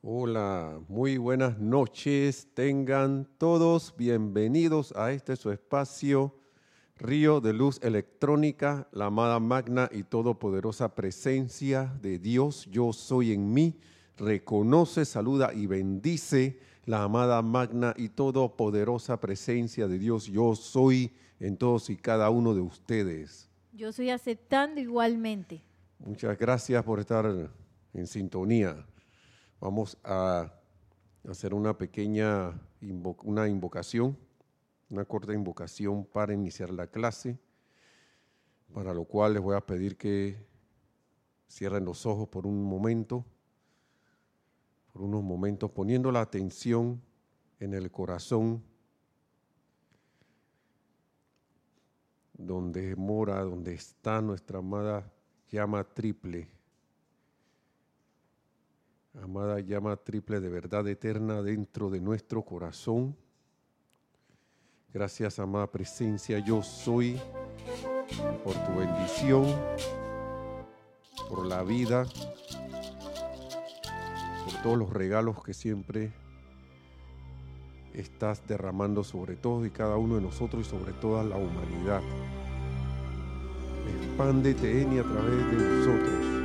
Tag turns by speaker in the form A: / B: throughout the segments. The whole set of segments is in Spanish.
A: Hola, muy buenas noches. Tengan todos bienvenidos a este su espacio, Río de Luz Electrónica, la amada magna y todopoderosa presencia de Dios. Yo soy en mí. Reconoce, saluda y bendice la amada magna y todopoderosa presencia de Dios. Yo soy en todos y cada uno de ustedes.
B: Yo estoy aceptando igualmente.
A: Muchas gracias por estar en sintonía. Vamos a hacer una pequeña una invocación, una corta invocación para iniciar la clase, para lo cual les voy a pedir que cierren los ojos por un momento, por unos momentos, poniendo la atención en el corazón donde mora, donde está nuestra amada llama triple amada llama triple de verdad eterna dentro de nuestro corazón. Gracias, amada presencia, yo soy, por tu bendición, por la vida, por todos los regalos que siempre estás derramando sobre todos y cada uno de nosotros y sobre toda la humanidad. Expándete en y a través de nosotros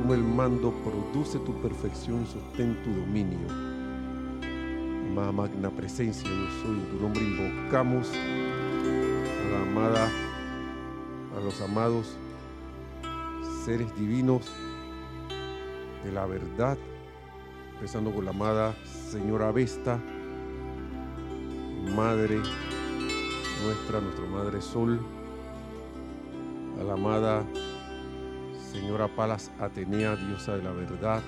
A: asume el mando, produce tu perfección, sostén tu dominio. Amada magna presencia, yo soy, en tu nombre invocamos a la amada, a los amados seres divinos de la verdad, empezando con la amada Señora Vesta, Madre nuestra, nuestra Madre Sol, a la amada Señora Palas Atenea, diosa de la verdad,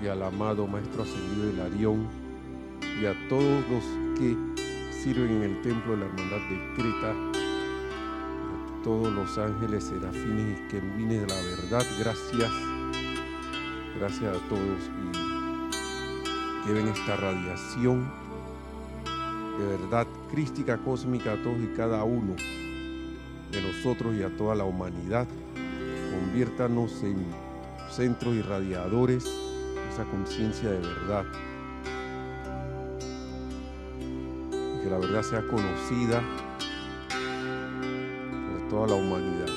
A: y al amado Maestro Ascendido Hilarión, y a todos los que sirven en el templo de la Hermandad de Creta, a todos los ángeles, serafines y querubines de la verdad, gracias, gracias a todos y lleven esta radiación de verdad crística, cósmica a todos y cada uno de nosotros y a toda la humanidad conviértanos en centros irradiadores de esa conciencia de verdad. Que la verdad sea conocida por toda la humanidad,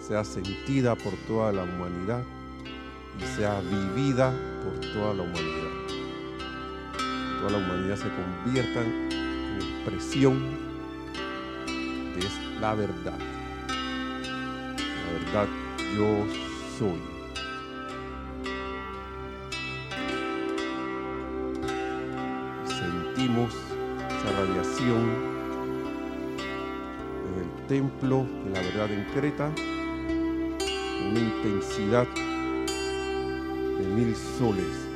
A: sea sentida por toda la humanidad y sea vivida por toda la humanidad. Toda la humanidad se convierta en expresión de la verdad verdad yo soy. Sentimos esa radiación en el templo de la verdad en Creta, una intensidad de mil soles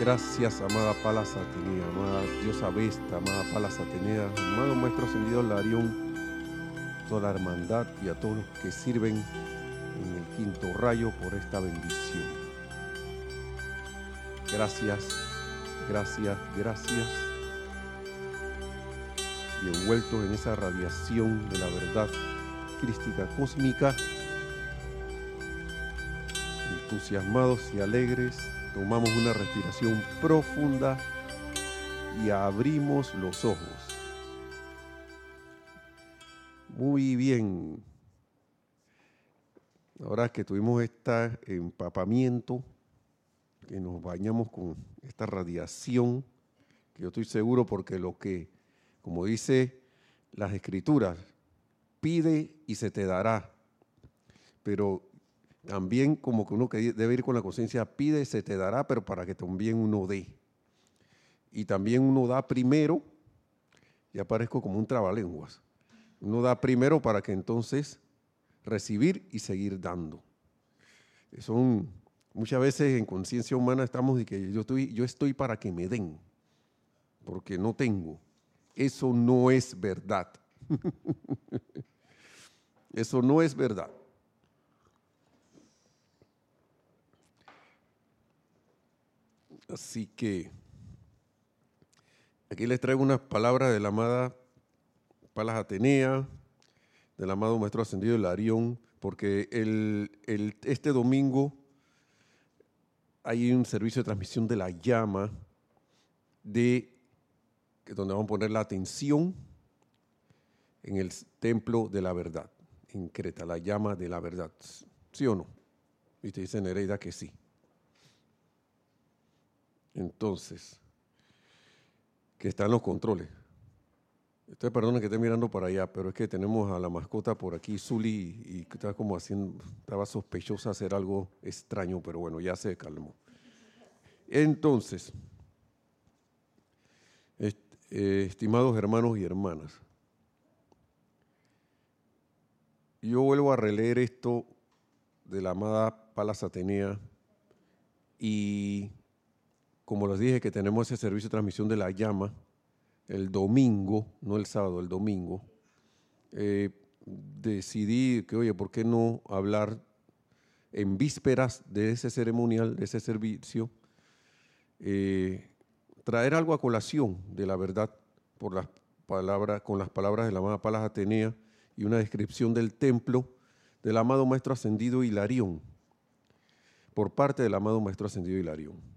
A: Gracias, amada Palas Atenea, amada diosa Vesta, amada Palas Atenea, amado Maestro Ascendido Larión, toda la hermandad y a todos los que sirven en el quinto rayo por esta bendición. Gracias, gracias, gracias. Y envueltos en esa radiación de la verdad crística cósmica, entusiasmados y alegres, Tomamos una respiración profunda y abrimos los ojos. Muy bien. Ahora que tuvimos este empapamiento, que nos bañamos con esta radiación, que yo estoy seguro porque lo que, como dice las escrituras, pide y se te dará. Pero también como que uno que debe ir con la conciencia, pide, se te dará, pero para que también uno dé. Y también uno da primero, y aparezco como un trabalenguas. Uno da primero para que entonces recibir y seguir dando. Son muchas veces en conciencia humana estamos de que yo estoy, yo estoy para que me den, porque no tengo. Eso no es verdad. Eso no es verdad. Así que aquí les traigo unas palabras de la amada Palas Atenea, del amado Maestro Ascendido Hilarión, porque este domingo hay un servicio de transmisión de la llama, de, donde vamos a poner la atención en el templo de la verdad, en Creta, la llama de la verdad. ¿Sí o no? Y te dice Nereida que sí. Entonces, que están los controles. Ustedes perdonen que esté mirando para allá, pero es que tenemos a la mascota por aquí, Zully, y, estaba como haciendo, estaba sospechosa hacer algo extraño, pero bueno, ya se calmó. Entonces, eh, estimados hermanos y hermanas, yo vuelvo a releer esto de la amada Palas Atenea y como les dije que tenemos ese servicio de transmisión de la llama, el domingo, no el sábado, el domingo, eh, decidí que, oye, ¿por qué no hablar en vísperas de ese ceremonial, de ese servicio, eh, traer algo a colación de la verdad por las palabras, con las palabras de la amada Palas Atenea y una descripción del templo del amado Maestro Ascendido Hilarión, por parte del amado Maestro Ascendido Hilarión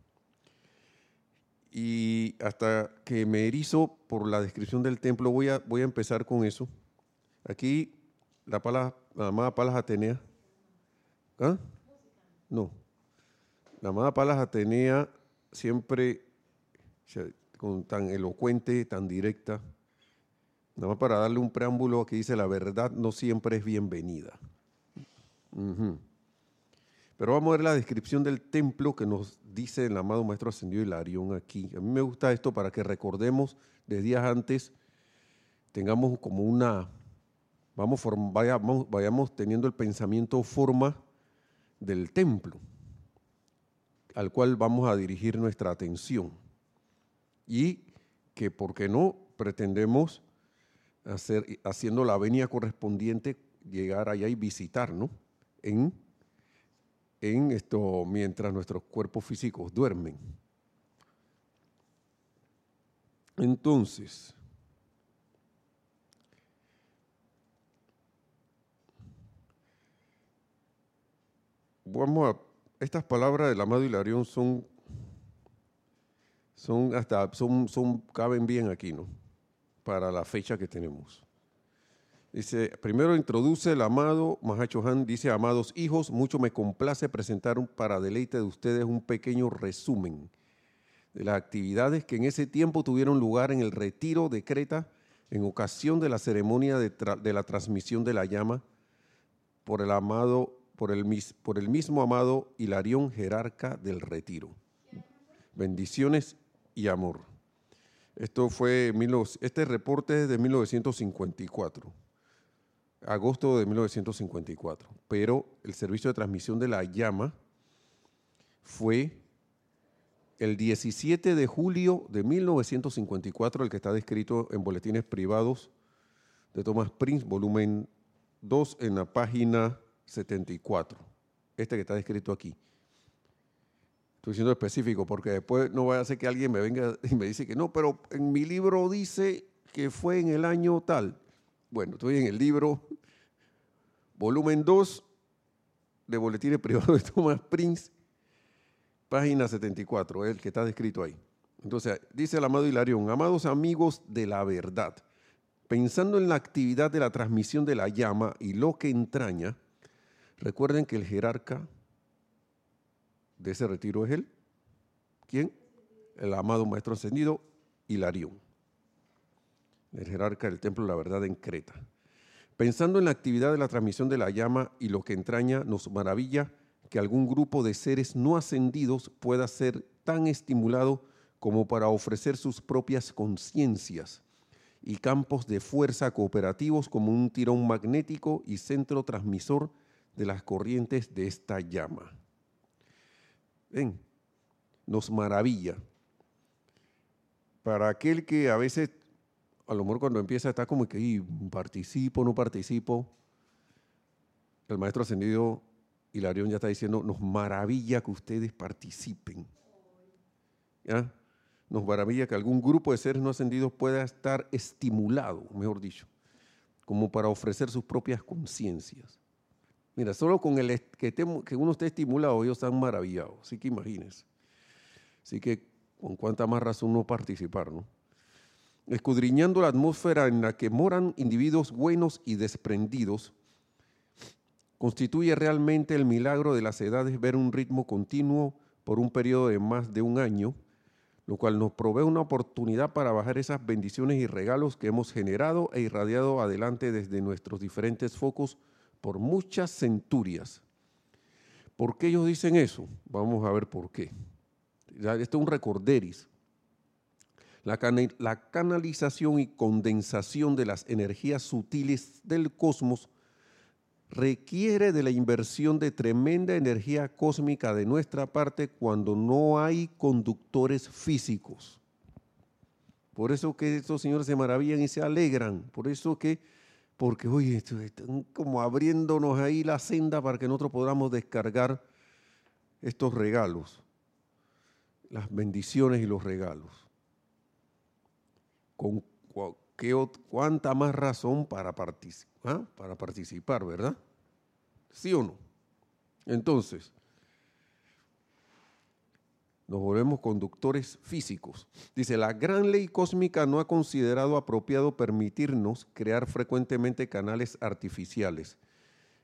A: y hasta que me erizo por la descripción del templo, voy a, voy a empezar con eso. Aquí la, pala, la amada Palas Atenea. ¿Ah? No. La amada Palas Atenea siempre con tan elocuente, tan directa, nada más para darle un preámbulo que dice la verdad no siempre es bienvenida. Pero vamos a ver la descripción del templo que nos dice el amado Maestro Ascendido Hilarión aquí. A mí me gusta esto para que recordemos de días antes, tengamos como una, vamos, vayamos, vayamos teniendo el pensamiento forma del templo al cual vamos a dirigir nuestra atención. Y que, ¿por qué no? Pretendemos hacer, haciendo la venia correspondiente, llegar allá y visitar, ¿no? En en esto mientras nuestros cuerpos físicos duermen. Entonces, vamos a, estas palabras del amado Hilarión son, son hasta, son, son, caben bien aquí, ¿no? Para la fecha que tenemos. Dice, primero introduce el amado Mahacho Han, dice, amados hijos, mucho me complace presentar para deleite de ustedes un pequeño resumen de las actividades que en ese tiempo tuvieron lugar en el retiro de Creta en ocasión de la ceremonia de, la transmisión de la llama por el amado, por el, por el mismo amado Hilarión jerarca del retiro. Bendiciones y amor. Esto fue, este reporte es de 1954 agosto de 1954, pero el servicio de transmisión de la llama fue el 17 de julio de 1954, el que está descrito en Boletines Privados de Thomas Prince, volumen 2, en la página 74. Este que está descrito aquí. Estoy siendo específico porque después no vaya a ser que alguien me venga y me dice que no, pero en mi libro dice que fue en el año tal. Bueno, estoy en el libro, volumen 2 de Boletines Privados de Thomas Prince, página 74, el que está descrito ahí. Entonces, dice el amado Hilarión, amados amigos de la verdad, pensando en la actividad de la transmisión de la llama y lo que entraña, recuerden que el jerarca de ese retiro es él. ¿Quién? El amado Maestro Ascendido, Hilarión el jerarca del Templo de la Verdad en Creta. Pensando en la actividad de la transmisión de la llama y lo que entraña, nos maravilla que algún grupo de seres no ascendidos pueda ser tan estimulado como para ofrecer sus propias conciencias y campos de fuerza cooperativos como un tirón magnético y centro transmisor de las corrientes de esta llama. Ven, nos maravilla. Para aquel que a veces a lo mejor cuando empieza está como que participo, no participo. El maestro ascendido Hilarión ya está diciendo, nos maravilla que ustedes participen. ¿Ya? Nos maravilla que algún grupo de seres no ascendidos pueda estar estimulado, mejor dicho, como para ofrecer sus propias conciencias. Mira, solo con el que, que uno esté estimulado, ellos están maravillados. Así que imagínense. Así que con cuánta más razón no participar, ¿no? Escudriñando la atmósfera en la que moran individuos buenos y desprendidos, constituye realmente el milagro de las edades ver un ritmo continuo por un periodo de más de un año, lo cual nos provee una oportunidad para bajar esas bendiciones y regalos que hemos generado e irradiado adelante desde nuestros diferentes focos por muchas centurias. ¿Por qué ellos dicen eso? Vamos a ver por qué. Esto es un recorderis. La, canalización y condensación de las energías sutiles del cosmos requiere de la inversión de tremenda energía cósmica de nuestra parte cuando no hay conductores físicos. Por eso que estos señores se maravillan y se alegran. Por eso que, porque, oye, están como abriéndonos ahí la senda para que nosotros podamos descargar estos regalos, las bendiciones y los regalos. Con ¿cuánta más razón para, participar, para participar, verdad? ¿Sí o no? Entonces, nos volvemos conductores físicos. Dice, la gran ley cósmica no ha considerado apropiado permitirnos crear frecuentemente canales artificiales.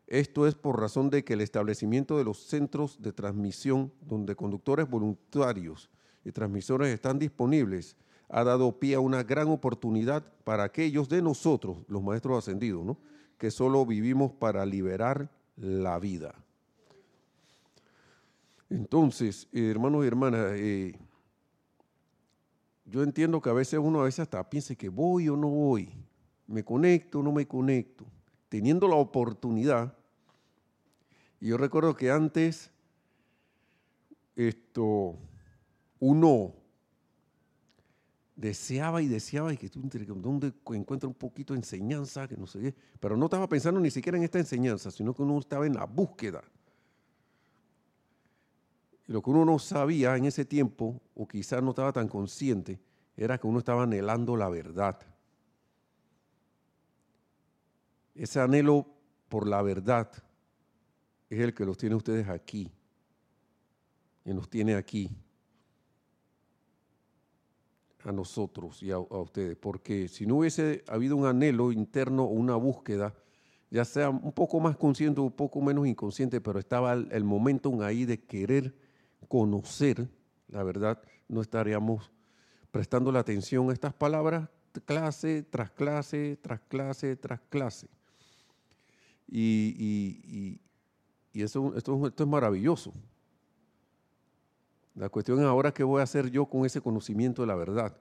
A: Esto es por razón de que el establecimiento de los centros de transmisión, donde conductores voluntarios y transmisores están disponibles, ha dado pie a una gran oportunidad para aquellos de nosotros, los maestros ascendidos, ¿no? que solo vivimos para liberar la vida. Entonces, hermanos y hermanas, eh, yo entiendo que a veces uno a veces hasta piensa que voy o no voy, me conecto o no me conecto, teniendo la oportunidad. Y yo recuerdo que antes esto uno deseaba y deseaba y que tú donde encuentra un poquito de enseñanza, que no sé qué, pero no estaba pensando ni siquiera en esta enseñanza, sino que uno estaba en la búsqueda. Y lo que uno no sabía en ese tiempo, o quizás no estaba tan consciente, era que uno estaba anhelando la verdad. Ese anhelo por la verdad es el que los tiene ustedes aquí, y nos tiene aquí a nosotros y a, ustedes, porque si no hubiese habido un anhelo interno o una búsqueda, ya sea un poco más consciente o un poco menos inconsciente, pero estaba el, el momentum ahí de querer conocer la verdad, no estaríamos prestando la atención a estas palabras clase tras clase, tras clase, tras clase. Y, eso, esto es maravilloso. La cuestión es ahora qué voy a hacer yo con ese conocimiento de la verdad.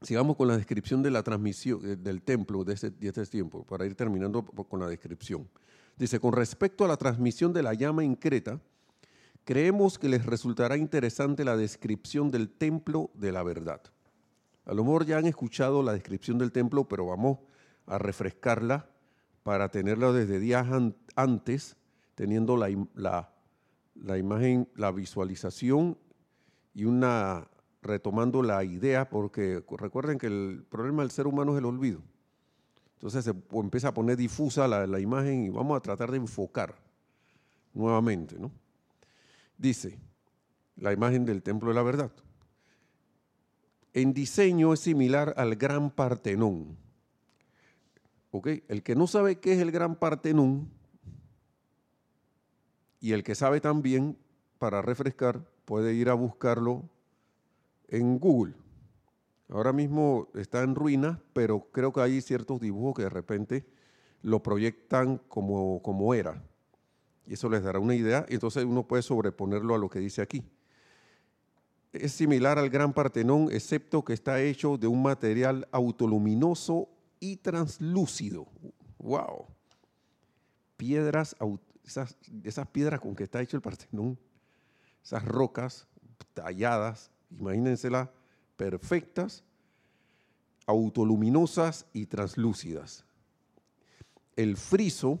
A: Sigamos con la descripción de la transmisión eh, del templo de este, este tiempo, para ir terminando con la descripción. Dice, con respecto a la transmisión de la llama en Creta, creemos que les resultará interesante la descripción del templo de la verdad. A lo mejor ya han escuchado la descripción del templo, pero vamos a refrescarla para tenerla desde días antes, teniendo la, la la imagen, la visualización y una retomando la idea, porque recuerden que el problema del ser humano es el olvido. Entonces se empieza a poner difusa la, imagen y vamos a tratar de enfocar nuevamente. ¿no? Dice, la imagen del templo de la verdad. En diseño es similar al gran Partenón. ¿Ok? El que no sabe qué es el gran Partenón, y el que sabe también, para refrescar, puede ir a buscarlo en Google. Ahora mismo está en ruinas, pero creo que hay ciertos dibujos que de repente lo proyectan como, como era. Y eso les dará una idea, y entonces uno puede sobreponerlo a lo que dice aquí. Es similar al Gran Partenón, excepto que está hecho de un material autoluminoso y translúcido. ¡Wow! Piedras esas, piedras con que está hecho el Partenón, esas rocas talladas, imagínenselas, perfectas, autoluminosas y translúcidas. El friso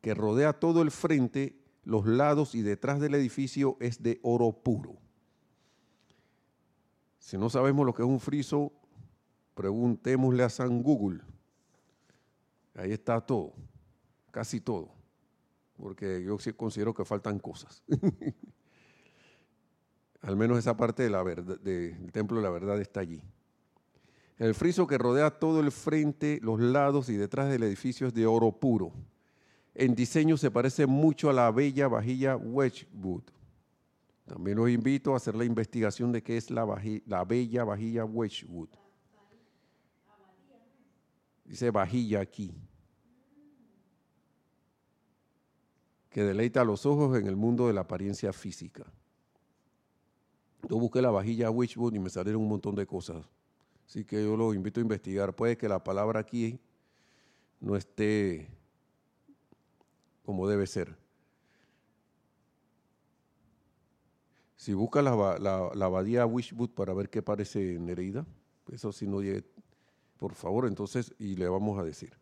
A: que rodea todo el frente, los lados y detrás del edificio es de oro puro. Si no sabemos lo que es un friso, preguntémosle a San Google. Ahí está todo, casi todo, porque yo sí considero que faltan cosas. Al menos esa parte del templo de la verdad está allí. El friso que rodea todo el frente, los lados y detrás del edificio es de oro puro. En diseño se parece mucho a la bella vajilla Wedgwood. También los invito a hacer la investigación de qué es la, la bella vajilla Wedgwood. Dice vajilla aquí. Que deleita los ojos en el mundo de la apariencia física. Yo busqué la vajilla Wedgwood y me salieron un montón de cosas. Así que yo los invito a investigar. Puede que la palabra aquí no esté como debe ser. Si busca la, la, abadía Wishwood para ver qué parece Nereida, eso sí no llegue, por favor, entonces, y le vamos a decir,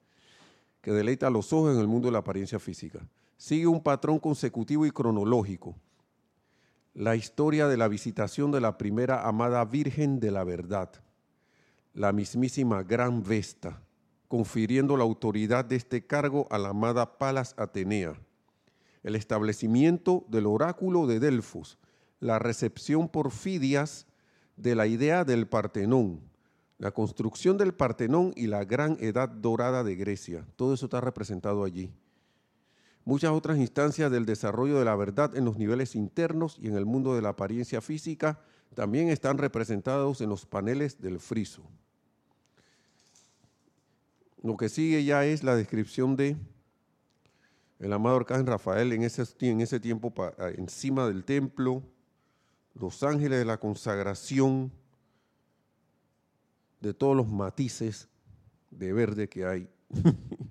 A: que deleita los ojos en el mundo de la apariencia física. Sigue un patrón consecutivo y cronológico. La historia de la visitación de la primera amada Virgen de la Verdad la mismísima Gran Vesta, confiriendo la autoridad de este cargo a la amada Palas Atenea, el establecimiento del oráculo de Delfos, la recepción por Fidias de la idea del Partenón, la construcción del Partenón y la gran edad dorada de Grecia. Todo eso está representado allí. Muchas otras instancias del desarrollo de la verdad en los niveles internos y en el mundo de la apariencia física también están representados en los paneles del friso. Lo que sigue ya es la descripción de el amado arcángel Rafael en ese, en ese tiempo encima del templo, los ángeles de la consagración, de todos los matices de verde que hay.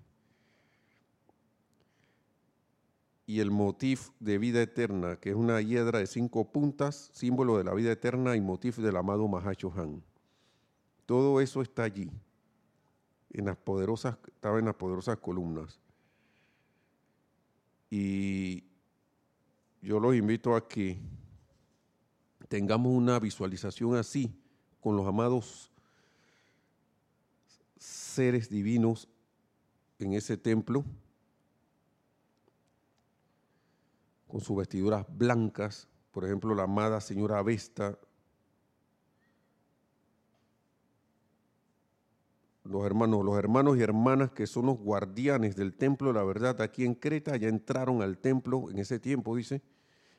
A: y el motif de vida eterna, que es una hiedra de cinco puntas, símbolo de la vida eterna y motif del amado Mahacho Han. Todo eso está allí en las poderosas, estaba en las poderosas columnas. Y yo los invito a que tengamos una visualización así con los amados seres divinos en ese templo, con sus vestiduras blancas, por ejemplo, la amada señora Vesta los hermanos, los hermanos y hermanas que son los guardianes del templo de la verdad aquí en Creta, ya entraron al templo en ese tiempo, dice,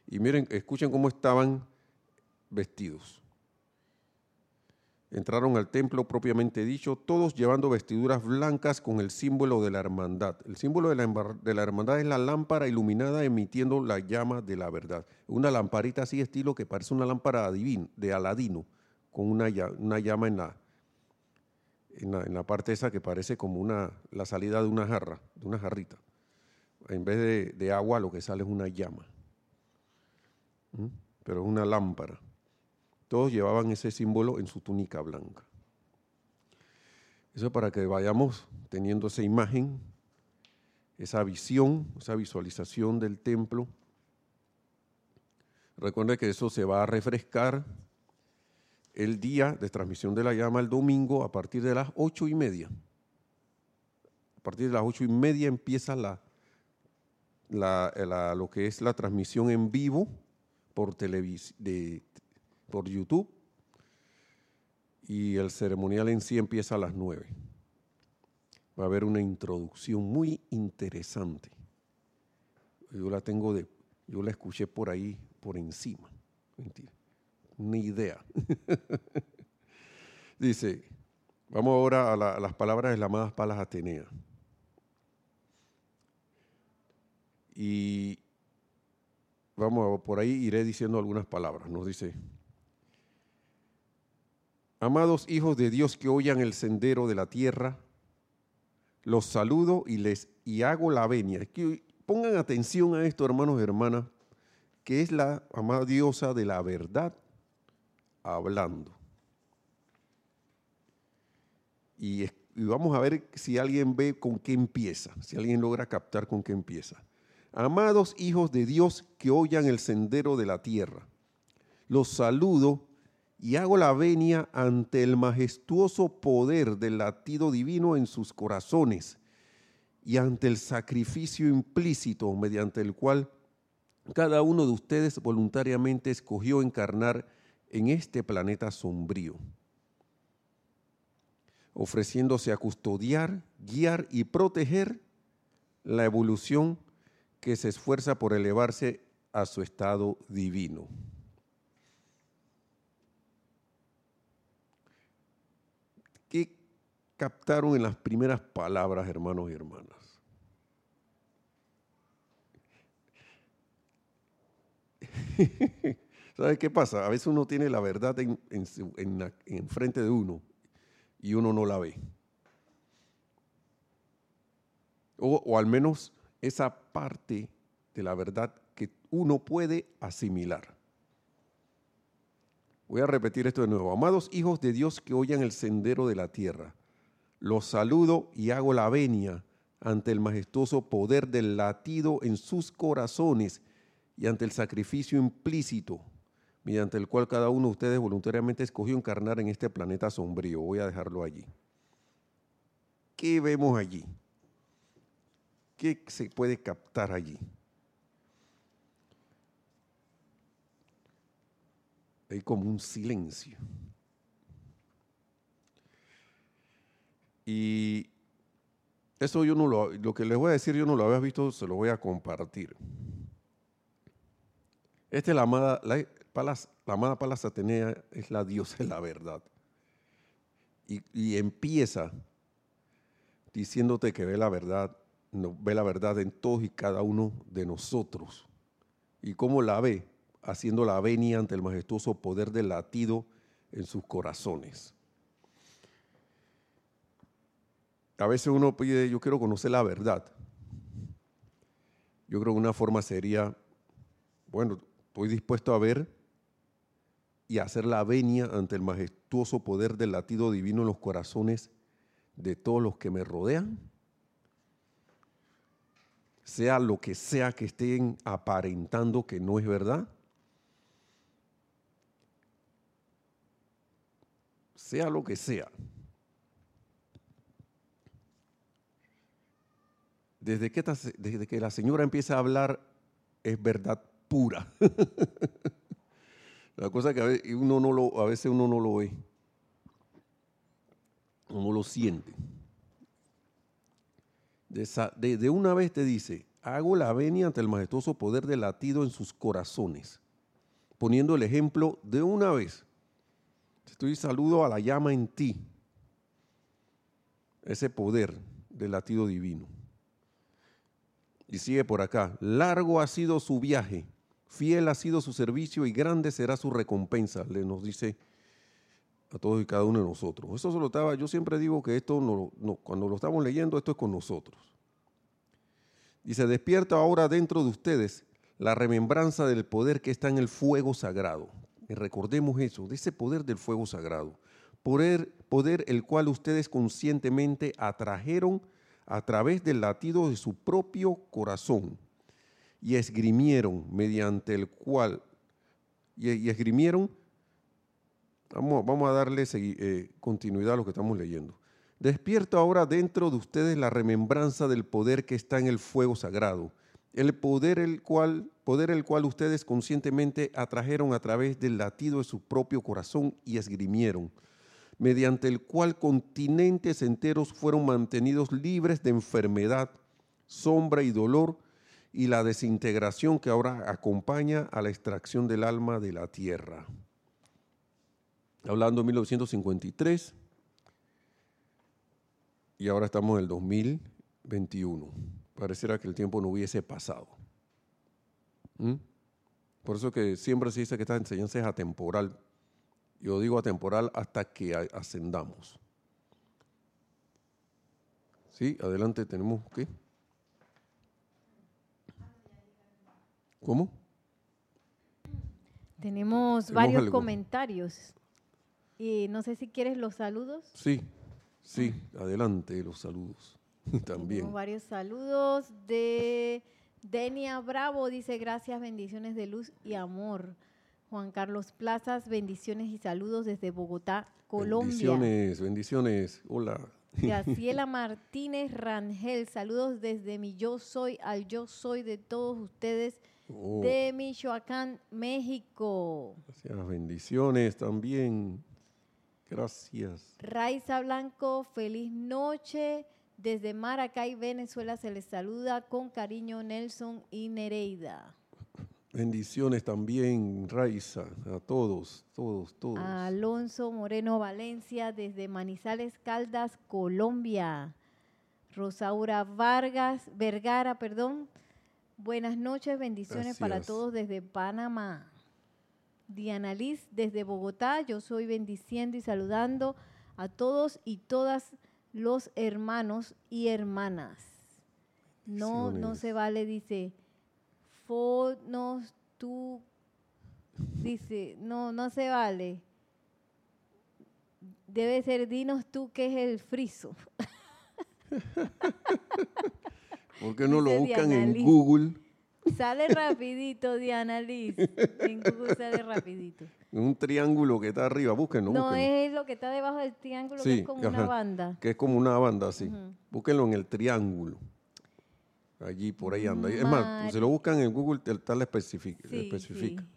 A: y miren, escuchen cómo estaban vestidos. Entraron al templo propiamente dicho, todos llevando vestiduras blancas con el símbolo de la hermandad. El símbolo de la, hermandad es la lámpara iluminada emitiendo la llama de la verdad. Una lamparita así estilo que parece una lámpara de Aladino, con una, llama en la, en la, parte esa que parece como una, la salida de una jarra, de una jarrita. En vez de, agua lo que sale es una llama. ¿Mm? Pero es una lámpara. Todos llevaban ese símbolo en su túnica blanca. Eso para que vayamos teniendo esa imagen, esa visión, esa visualización del templo. Recuerde que eso se va a refrescar el día de transmisión de la llama el domingo a partir de las ocho y media. A partir de las ocho y media empieza la, lo que es la transmisión en vivo por, de, por YouTube y el ceremonial en sí empieza a las nueve. Va a haber una introducción muy interesante. Yo la tengo de, yo la escuché por ahí, por encima. Mentira ni idea. Dice, vamos ahora a, las palabras de la amada Palas Atenea. Y vamos, por ahí iré diciendo algunas palabras. Nos dice, amados hijos de Dios que oyan el sendero de la tierra, los saludo y les y hago la venia. que pongan atención a esto, hermanos y hermanas, que es la amada diosa de la verdad hablando. Y, vamos a ver si alguien ve con qué empieza, si alguien logra captar con qué empieza. Amados hijos de Dios que oyan el sendero de la tierra, los saludo y hago la venia ante el majestuoso poder del latido divino en sus corazones y ante el sacrificio implícito mediante el cual cada uno de ustedes voluntariamente escogió encarnar en este planeta sombrío, ofreciéndose a custodiar, guiar y proteger la evolución que se esfuerza por elevarse a su estado divino. ¿Qué captaron en las primeras palabras, hermanos y hermanas? ¿Sabes qué pasa? A veces uno tiene la verdad en, en, frente de uno y uno no la ve. O, o, al menos esa parte de la verdad que uno puede asimilar. Voy a repetir esto de nuevo. Amados hijos de Dios que oyen el sendero de la tierra, los saludo y hago la venia ante el majestuoso poder del latido en sus corazones y ante el sacrificio implícito mediante el cual cada uno de ustedes voluntariamente escogió encarnar en este planeta sombrío. Voy a dejarlo allí. ¿Qué vemos allí? ¿Qué se puede captar allí? Hay como un silencio. Y eso yo no lo, lo que les voy a decir, yo no lo había visto, se lo voy a compartir. Esta es la amada, la, amada Palas Atenea es la diosa de la verdad. Y, empieza diciéndote que ve la verdad, ve la verdad en todos y cada uno de nosotros. ¿Y cómo la ve? Haciendo la venia ante el majestuoso poder del latido en sus corazones. A veces uno pide, yo quiero conocer la verdad. Yo creo que una forma sería, bueno, Estoy dispuesto a ver y a hacer la venia ante el majestuoso poder del latido divino en los corazones de todos los que me rodean. Sea lo que sea que estén aparentando que no es verdad. Sea lo que sea. Desde que, desde que la señora empieza a hablar, es verdad pura. La cosa que a veces uno no lo, a veces uno no lo ve, uno lo siente. De, de, una vez te dice, hago la venia ante el majestuoso poder del latido en sus corazones, poniendo el ejemplo de una vez. Estoy saludo a la llama en ti, ese poder del latido divino. Y sigue por acá, largo ha sido su viaje Fiel ha sido su servicio y grande será su recompensa, le nos dice a todos y cada uno de nosotros. Eso se lo estaba, yo siempre digo que esto no, cuando lo estamos leyendo, esto es con nosotros. Dice, despierta ahora dentro de ustedes la remembranza del poder que está en el fuego sagrado. Y recordemos eso, de ese poder del fuego sagrado. Poder, poder el cual ustedes conscientemente atrajeron a través del latido de su propio corazón y esgrimieron mediante el cual, y, esgrimieron, vamos, vamos, a darle eh, continuidad a lo que estamos leyendo. Despierto ahora dentro de ustedes la remembranza del poder que está en el fuego sagrado, el poder el cual, poder el cual ustedes conscientemente atrajeron a través del latido de su propio corazón y esgrimieron, mediante el cual continentes enteros fueron mantenidos libres de enfermedad, sombra y dolor, y la desintegración que ahora acompaña a la extracción del alma de la tierra. Hablando de 1953 y ahora estamos en el 2021. Pareciera que el tiempo no hubiese pasado. ¿Mm? Por eso que siempre se dice que esta enseñanza es atemporal. Yo digo atemporal hasta que ascendamos. Sí, adelante tenemos que. ¿Cómo?
B: Tenemos varios comentarios. Y no sé si quieres los saludos.
A: Sí, sí, adelante los saludos también.
B: Tenemos varios saludos de Denia Bravo, dice gracias, bendiciones de luz y amor. Juan Carlos Plazas, bendiciones y saludos desde Bogotá, Colombia.
A: Bendiciones, bendiciones. Hola.
B: Graciela Martínez Rangel, saludos desde mi yo soy al yo soy de todos ustedes
A: Oh,
B: de Michoacán, México.
A: gracias, bendiciones también. Gracias.
B: Raiza Blanco, feliz noche. Desde Maracay, Venezuela, se les saluda con cariño Nelson y Nereida.
A: Bendiciones también, Raiza, a todos, todos, todos.
B: Alonso Moreno Valencia, desde Manizales Caldas, Colombia. Rosaura Vargas, Vergara, perdón. Buenas noches, bendiciones para todos desde Panamá. Diana Liz, desde Bogotá, yo soy bendiciendo y saludando a todos y todas los hermanos y hermanas. No, no se vale, dice, fonos tú, dice, no, no se vale. Debe ser, dinos tú qué es el friso.
A: ¿Por qué no lo buscan
B: Diana
A: en
B: Liz.
A: Google?
B: Sale rapidito, Diana Liz. En Google sale rapidito.
A: Un triángulo que está arriba, búsquenlo,
B: No,
A: búsquenlo.
B: es lo que está debajo del triángulo, que
A: Sí,
B: es como una banda.
A: Que es como una banda así.
B: Ujú.
A: Búsquenlo en el triángulo. Allí, por ahí anda. Es más, pues, si lo buscan en Google, te- tal especifica.
B: Sí,
A: especifica.
B: sí.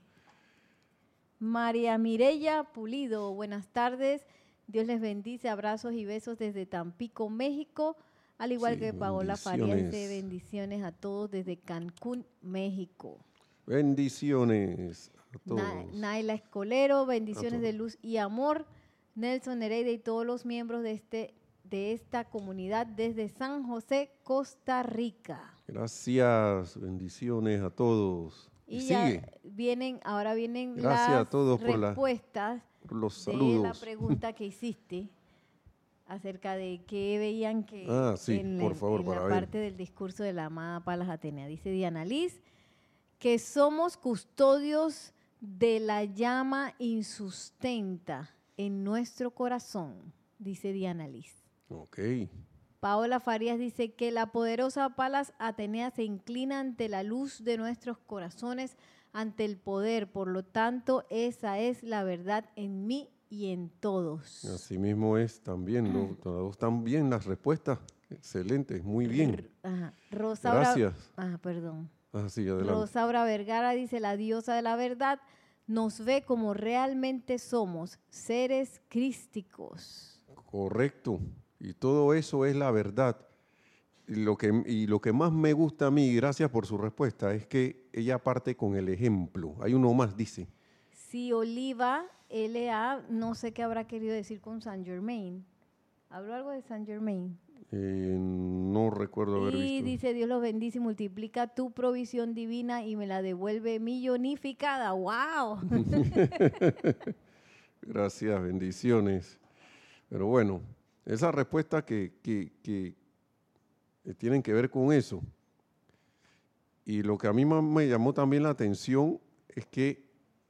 B: María Mirella Pulido, buenas tardes. Dios les bendice, abrazos y besos desde Tampico, México. Al igual
A: Sí,
B: que Paola Farías, dice
A: bendiciones.
B: a todos desde Cancún, México.
A: Bendiciones a todos.
B: Na- Naila Escolero, bendiciones de luz y amor. Nelson Nereida y todos los miembros de, este, de esta comunidad desde San José, Costa Rica.
A: Gracias, bendiciones a todos. Y,
B: Y ya
A: sigue
B: vienen, ahora vienen
A: Gracias a
B: las
A: todos por la-
B: respuestas
A: por los
B: de la
A: saludos.
B: pregunta que hiciste acerca de qué veían que
A: Ah, sí,
B: en,
A: por
B: el-
A: favor,
B: en
A: para
B: la
A: ver.
B: parte del discurso de la amada Palas Atenea. Dice Diana Liz que somos custodios de la llama insustenta en nuestro corazón, dice Diana Liz.
A: Ok.
B: Paola Farías dice que la poderosa Palas Atenea se inclina ante la luz de nuestros corazones, ante el poder. Por lo tanto, esa es la verdad en mí y en todos.
A: Así mismo es también. lo- todos están bien las respuestas. Excelente, muy bien.
B: Ajá. Rosaura,
A: Gracias.
B: Ah, perdón.
A: Así, adelante.
B: Rosaura Vergara dice, la diosa de la verdad nos ve como realmente somos, seres crísticos.
A: Correcto. Y todo eso es la verdad. Y lo, que, y lo que más me gusta a mí, gracias por su respuesta, es que ella parte con el ejemplo. Hay uno más, dice.
B: Si Oliva, LA, no sé qué habrá querido decir con Saint Germain. ¿Habló algo de Saint Germain?
A: Eh, no recuerdo haber
B: Y
A: visto.
B: dice, Dios los bendice y multiplica tu provisión divina y me la devuelve millonificada. ¡Wow!
A: Gracias, bendiciones. Pero bueno, esas respuestas que, que- eh, tienen que ver con eso. Y lo que a mí me llamó también la atención es que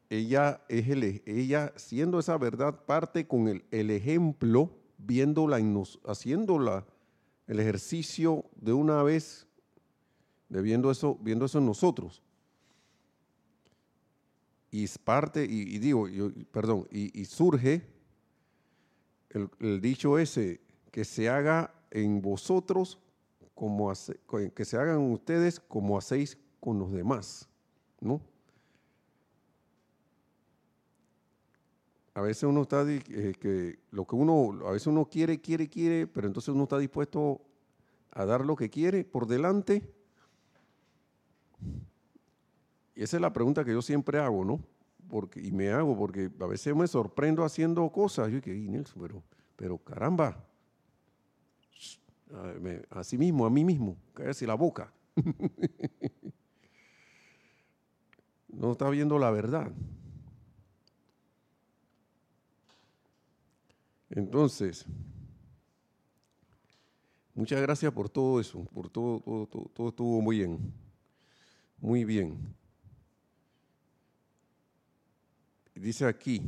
A: ella, es el, ella siendo esa verdad, parte con el, ejemplo, viéndola, haciéndola, el ejercicio de una vez, de viendo eso, viendo eso en nosotros y es parte, y, digo, yo- perdón, y surge el, dicho ese, que se haga en vosotros como co- que se hagan ustedes como hacéis con los demás, ¿no? A veces uno está, eh, que lo que uno, a veces uno quiere, quiere, quiere, pero entonces uno está dispuesto a dar lo que quiere por delante. Y esa es la pregunta que yo siempre hago, ¿no? Porque, y me hago, porque a veces me sorprendo haciendo cosas. Yo que, Nelson, pero, pero caramba. A, me- sí mismo, a mí mismo, cállese la boca. no está viendo la verdad. Entonces, muchas gracias por todo eso, por todo, todo, todo, todo estuvo muy bien, muy bien. Dice aquí,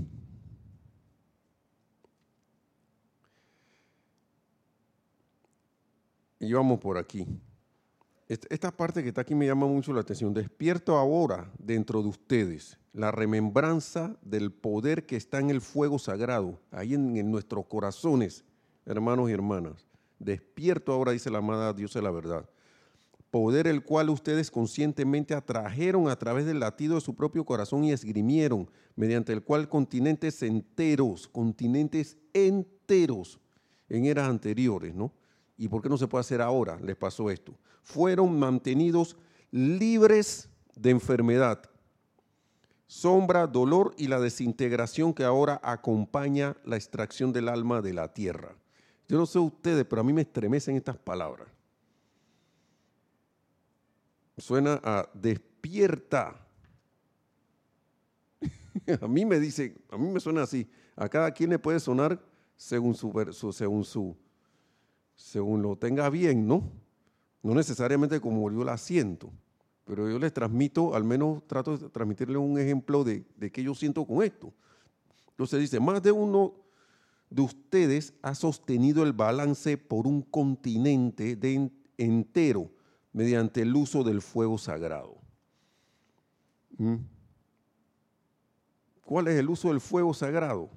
A: y vamos por aquí. Est- Esta parte que está aquí me llama mucho la atención. Despierto ahora dentro de ustedes la remembranza del poder que está en el fuego sagrado, ahí en, en nuestros corazones, hermanos y hermanas. Despierto ahora, dice la amada Dios de la verdad. Poder el cual ustedes conscientemente atrajeron a través del latido de su propio corazón y esgrimieron, mediante el cual continentes enteros, continentes enteros en eras anteriores, ¿no? ¿Y por qué no se puede hacer ahora? Les pasó esto. Fueron mantenidos libres de enfermedad, sombra, dolor y la desintegración que ahora acompaña la extracción del alma de la tierra. Yo no sé ustedes, pero a mí me estremecen estas palabras. Suena a despierta. a mí me dice, a mí me suena así. A cada quien le puede sonar según su, según su, según lo tenga bien, ¿no? No necesariamente como yo la siento, pero yo les transmito, al menos trato de transmitirles un ejemplo de, de qué yo siento con esto. Entonces dice, más de uno de ustedes ha sostenido el balance por un continente entero mediante el uso del fuego sagrado. ¿Mm? ¿Cuál es el uso del fuego sagrado?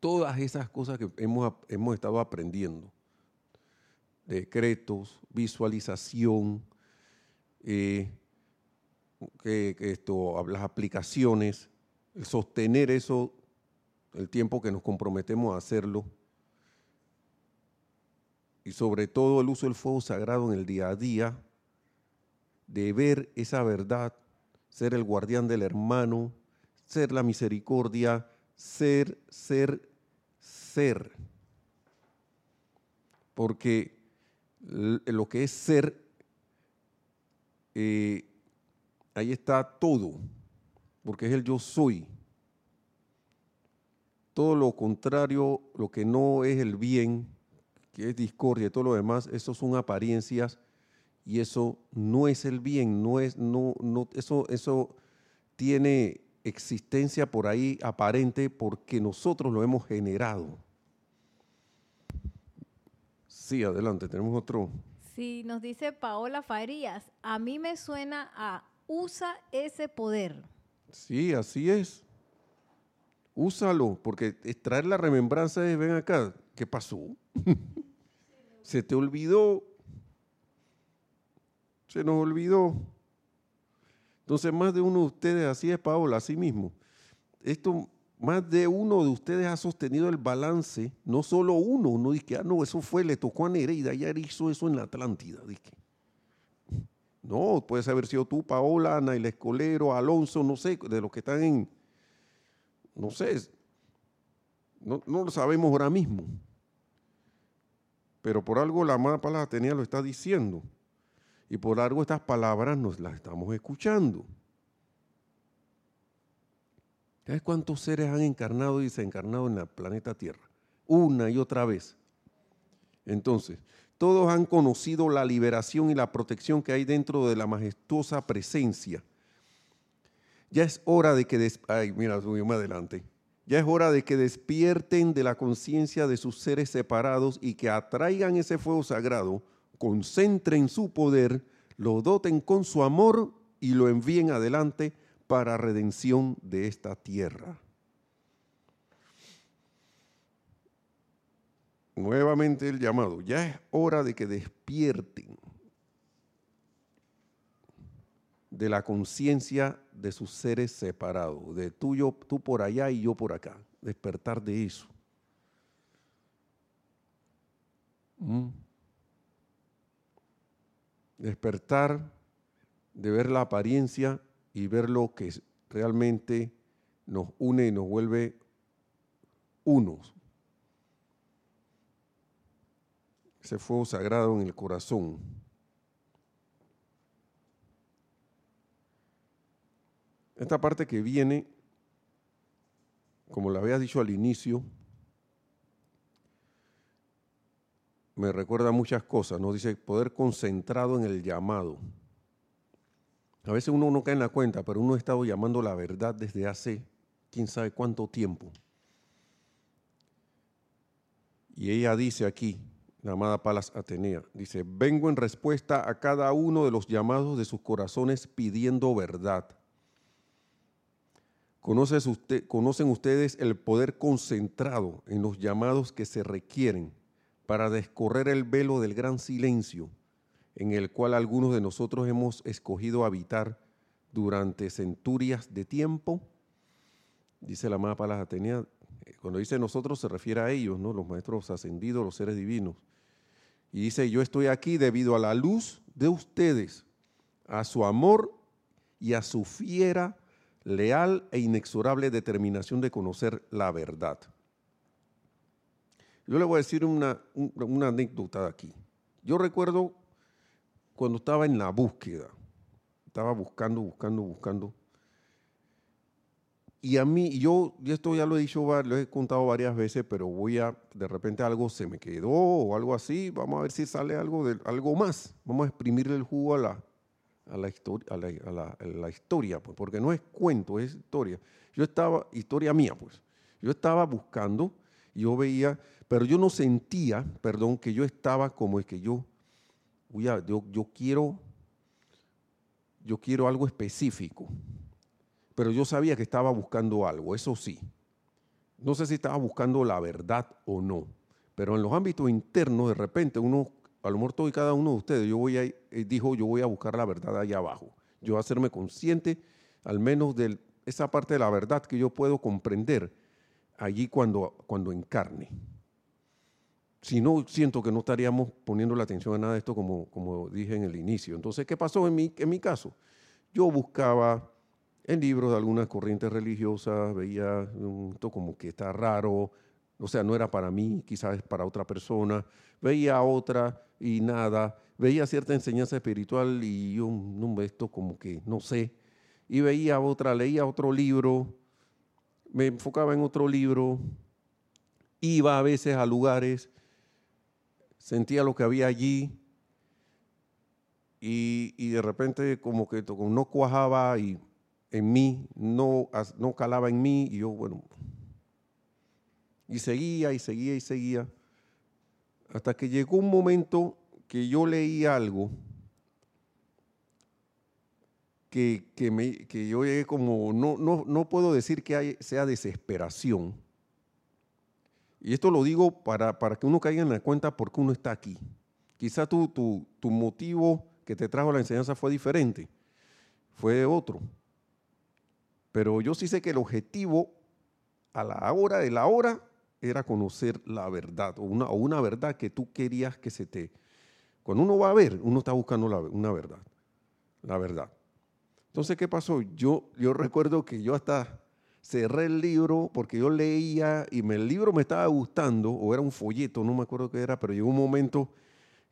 A: todas esas cosas que hemos, hemos estado aprendiendo. Decretos, visualización, eh, las aplicaciones, sostener eso el tiempo que nos comprometemos a hacerlo. Y sobre todo el uso del fuego sagrado en el día a día, de ver esa verdad, ser el guardián del hermano, ser la misericordia, ser, ser ser. Porque lo que es ser, eh, ahí está todo, porque es el yo soy. Todo lo contrario, lo que no es el bien, que es discordia y todo lo demás, eso son apariencias y eso no es el bien, no es, no, no, eso, eso tiene existencia por ahí aparente porque nosotros lo hemos generado. Sí, adelante, tenemos otro.
B: Sí, nos dice Paola Farías, a mí me suena a usa ese poder.
A: Sí, así es. Úsalo, porque extraer la remembranza de, ven acá, ¿qué pasó? Se te olvidó. Se nos olvidó. Entonces, más de uno de ustedes, así es Paola, así mismo. Esto, más de uno de ustedes ha sostenido el balance, no solo uno, uno dice, ah, no, eso fue, le tocó a Nereida, ya hizo eso en la Atlántida. Dice. No, puede haber sido tú, Paola, Ana, el Escolero, Alonso, no sé, de los que están en, no sé, no, no lo sabemos ahora mismo. Pero por algo la amada palabra tenía lo está diciendo. Y por algo estas palabras nos las estamos escuchando. ¿Sabes cuántos seres han encarnado y desencarnado en el planeta Tierra? Una y otra vez. Entonces, todos han conocido la liberación y la protección que hay dentro de la majestuosa presencia. Ya es hora de que... Ay, mira, subimos adelante. Ya es hora de que despierten de la conciencia de sus seres separados y que atraigan ese fuego sagrado concentren su poder, lo doten con su amor y lo envíen adelante para redención de esta tierra. Nuevamente el llamado, ya es hora de que despierten de la conciencia de sus seres separados, de tuyo, tú por allá y yo por acá, despertar de eso. ¿Mm? despertar de ver la apariencia y ver lo que realmente nos une y nos vuelve unos. Ese fuego sagrado en el corazón. Esta parte que viene, como lo había dicho al inicio, me recuerda muchas cosas, nos dice poder concentrado en el llamado. A veces uno no cae en la cuenta, pero uno ha estado llamando la verdad desde hace quién sabe cuánto tiempo. Y ella dice aquí, la amada Palas Atenea, dice, vengo en respuesta a cada uno de los llamados de sus corazones pidiendo verdad. ¿Conocen ustedes el poder concentrado en los llamados que se requieren para descorrer el velo del gran silencio en el cual algunos de nosotros hemos escogido habitar durante centurias de tiempo. Dice la amada Palas Atenea, eh, cuando dice nosotros se refiere a ellos, ¿no? los maestros ascendidos, los seres divinos. Y dice, yo estoy aquí debido a la luz de ustedes, a su amor y a su fiera, leal e inexorable determinación de conocer la verdad. Yo le voy a decir una, anécdota aquí. Yo recuerdo cuando estaba en la búsqueda, estaba buscando, buscando, buscando. Y a mí, yo, y esto ya lo he dicho, lo he contado varias veces, pero voy a, de repente algo se me quedó o algo así, vamos a ver si sale algo, de, algo más. Vamos a exprimirle el jugo a la, a la, historia, a la, historia, pues, porque no es cuento, es historia. Yo estaba, historia mía, pues. Yo estaba buscando, yo veía, pero yo no sentía, perdón, que yo estaba como es que yo yo, yo, quiero, yo quiero algo específico, pero yo sabía que estaba buscando algo, eso sí. No sé si estaba buscando la verdad o no, pero en los ámbitos internos, de repente, uno, a lo mejor todo y cada uno de ustedes, yo voy a, eh, dijo, yo voy a buscar la verdad allá abajo. Yo voy a hacerme consciente, al menos de esa parte de la verdad que yo puedo comprender allí cuando, cuando encarne si no, siento que no estaríamos poniendo la atención a nada de esto como, como dije en el inicio. Entonces, ¿qué pasó en mi, en mi caso? Yo buscaba en libros de algunas corrientes religiosas, veía esto como que está raro, o sea, no era para mí, quizás para otra persona, veía otra y nada, veía cierta enseñanza espiritual y yo, no, esto como que no sé, y veía otra, leía otro libro, me enfocaba en otro libro, iba a veces a lugares sentía lo que había allí y, de repente como que no cuajaba y en mí, no, no calaba en mí y yo, bueno, y seguía y seguía y seguía hasta que llegó un momento que yo leí algo que, que, me, que yo llegué como, no, no, no puedo decir que sea desesperación, y esto lo digo para, para que uno caiga en la cuenta por qué uno está aquí. Quizá tu, tu, tu motivo que te trajo la enseñanza fue diferente, fue otro. Pero yo sí sé que el objetivo a la hora de la hora era conocer la verdad o una, o una verdad que tú querías que se te... Cuando uno va a ver, uno está buscando la, una verdad, la verdad. Entonces, ¿qué pasó? Yo, yo recuerdo que yo hasta cerré el libro porque yo leía y me, el libro me estaba gustando, o era un folleto, no me acuerdo qué era, pero llegó un momento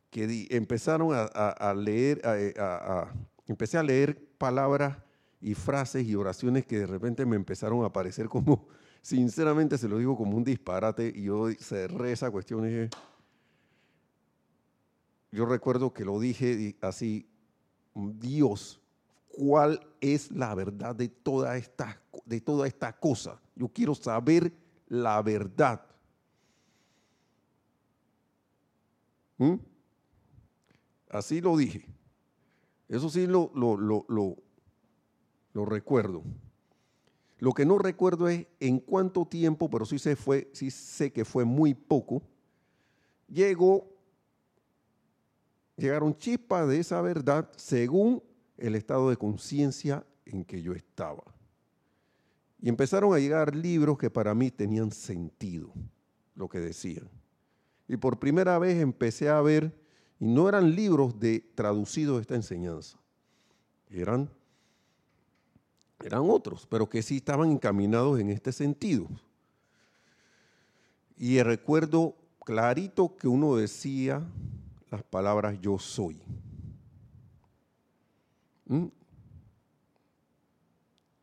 A: que empezaron a, leer, a, empecé a leer palabras y frases y oraciones que de repente me empezaron a aparecer como, sinceramente se lo digo como un disparate, y yo cerré esa cuestión y dije, yo recuerdo que lo dije así, Dios, cuál es la verdad de toda esta, de toda esta cosa. Yo quiero saber la verdad. ¿Mm? Así lo dije. Eso sí lo, lo, lo, lo, recuerdo. Lo que no recuerdo es en cuánto tiempo, pero sí, se fue, sí sé que fue muy poco, llegó, llegaron chispas de esa verdad según el estado de conciencia en que yo estaba. Y empezaron a llegar libros que para mí tenían sentido, lo que decían. Y por primera vez empecé a ver, y no eran libros de traducidos esta enseñanza, eran, eran otros, pero que sí estaban encaminados en este sentido. Y recuerdo clarito que uno decía las palabras yo soy. ¿Mm?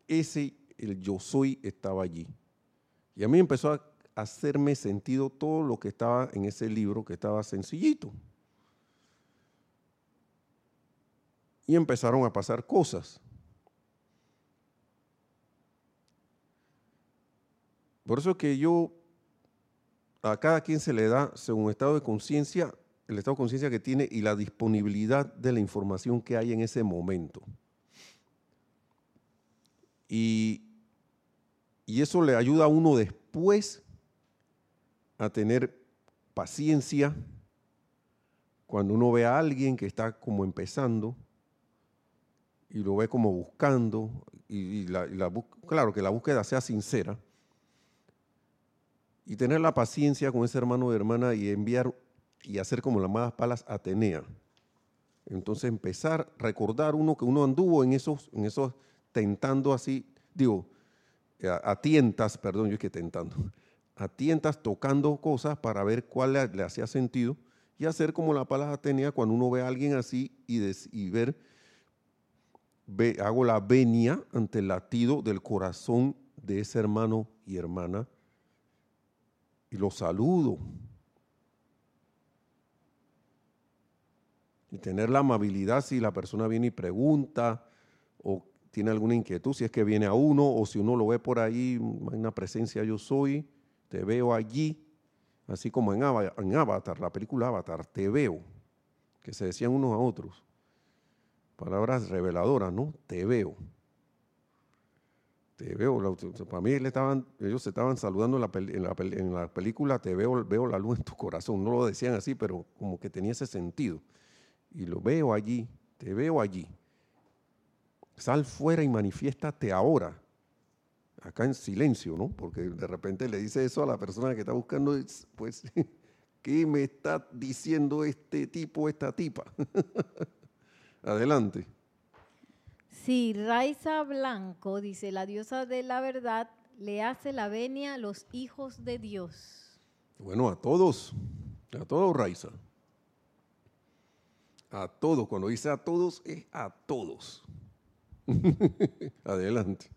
A: Ese, el yo soy, estaba allí. Y a mí empezó a hacerme sentido todo lo que estaba en ese libro, que estaba sencillito. Y empezaron a pasar cosas. Por eso es que yo, a cada quien se le da, según estado de conciencia, el estado de conciencia que tiene y la disponibilidad de la información que hay en ese momento. Y, y eso le ayuda a uno después a tener paciencia cuando uno ve a alguien que está como empezando y lo ve como buscando, y, la, claro, que la búsqueda sea sincera, y tener la paciencia con ese hermano o hermana y enviar y hacer como las más palas Atenea. Entonces empezar, recordar uno que uno anduvo en esos, en esos tentando así, digo, a, tientas, perdón, yo es que tentando, a tientas tocando cosas para ver cuál le, hacía sentido y hacer como la pala Atenea cuando uno ve a alguien así y, y ver hago la venia ante el latido del corazón de ese hermano y hermana y lo saludo. Y tener la amabilidad si la persona viene y pregunta o tiene alguna inquietud, si es que viene a uno o si uno lo ve por ahí, hay una presencia yo soy, te veo allí, así como en Avatar, la película Avatar, te veo, que se decían unos a otros. Palabras reveladoras, ¿no? Te veo. Te veo. Para mí ellos se estaban saludando en la, en, la, película, te veo, veo la luz en tu corazón. No lo decían así, pero como que tenía ese sentido. Y lo veo allí, te veo allí. Sal fuera y manifiéstate ahora. Acá en silencio, ¿no? Porque de repente le dice eso a la persona que está buscando, pues, ¿qué me está diciendo este tipo, esta tipa? Adelante.
B: Sí, Raiza Blanco dice, la diosa de la verdad le hace la venia a los hijos de Dios.
A: Bueno, a todos, a todos, Raiza. A todos, cuando dice a todos, es a todos. Adelante.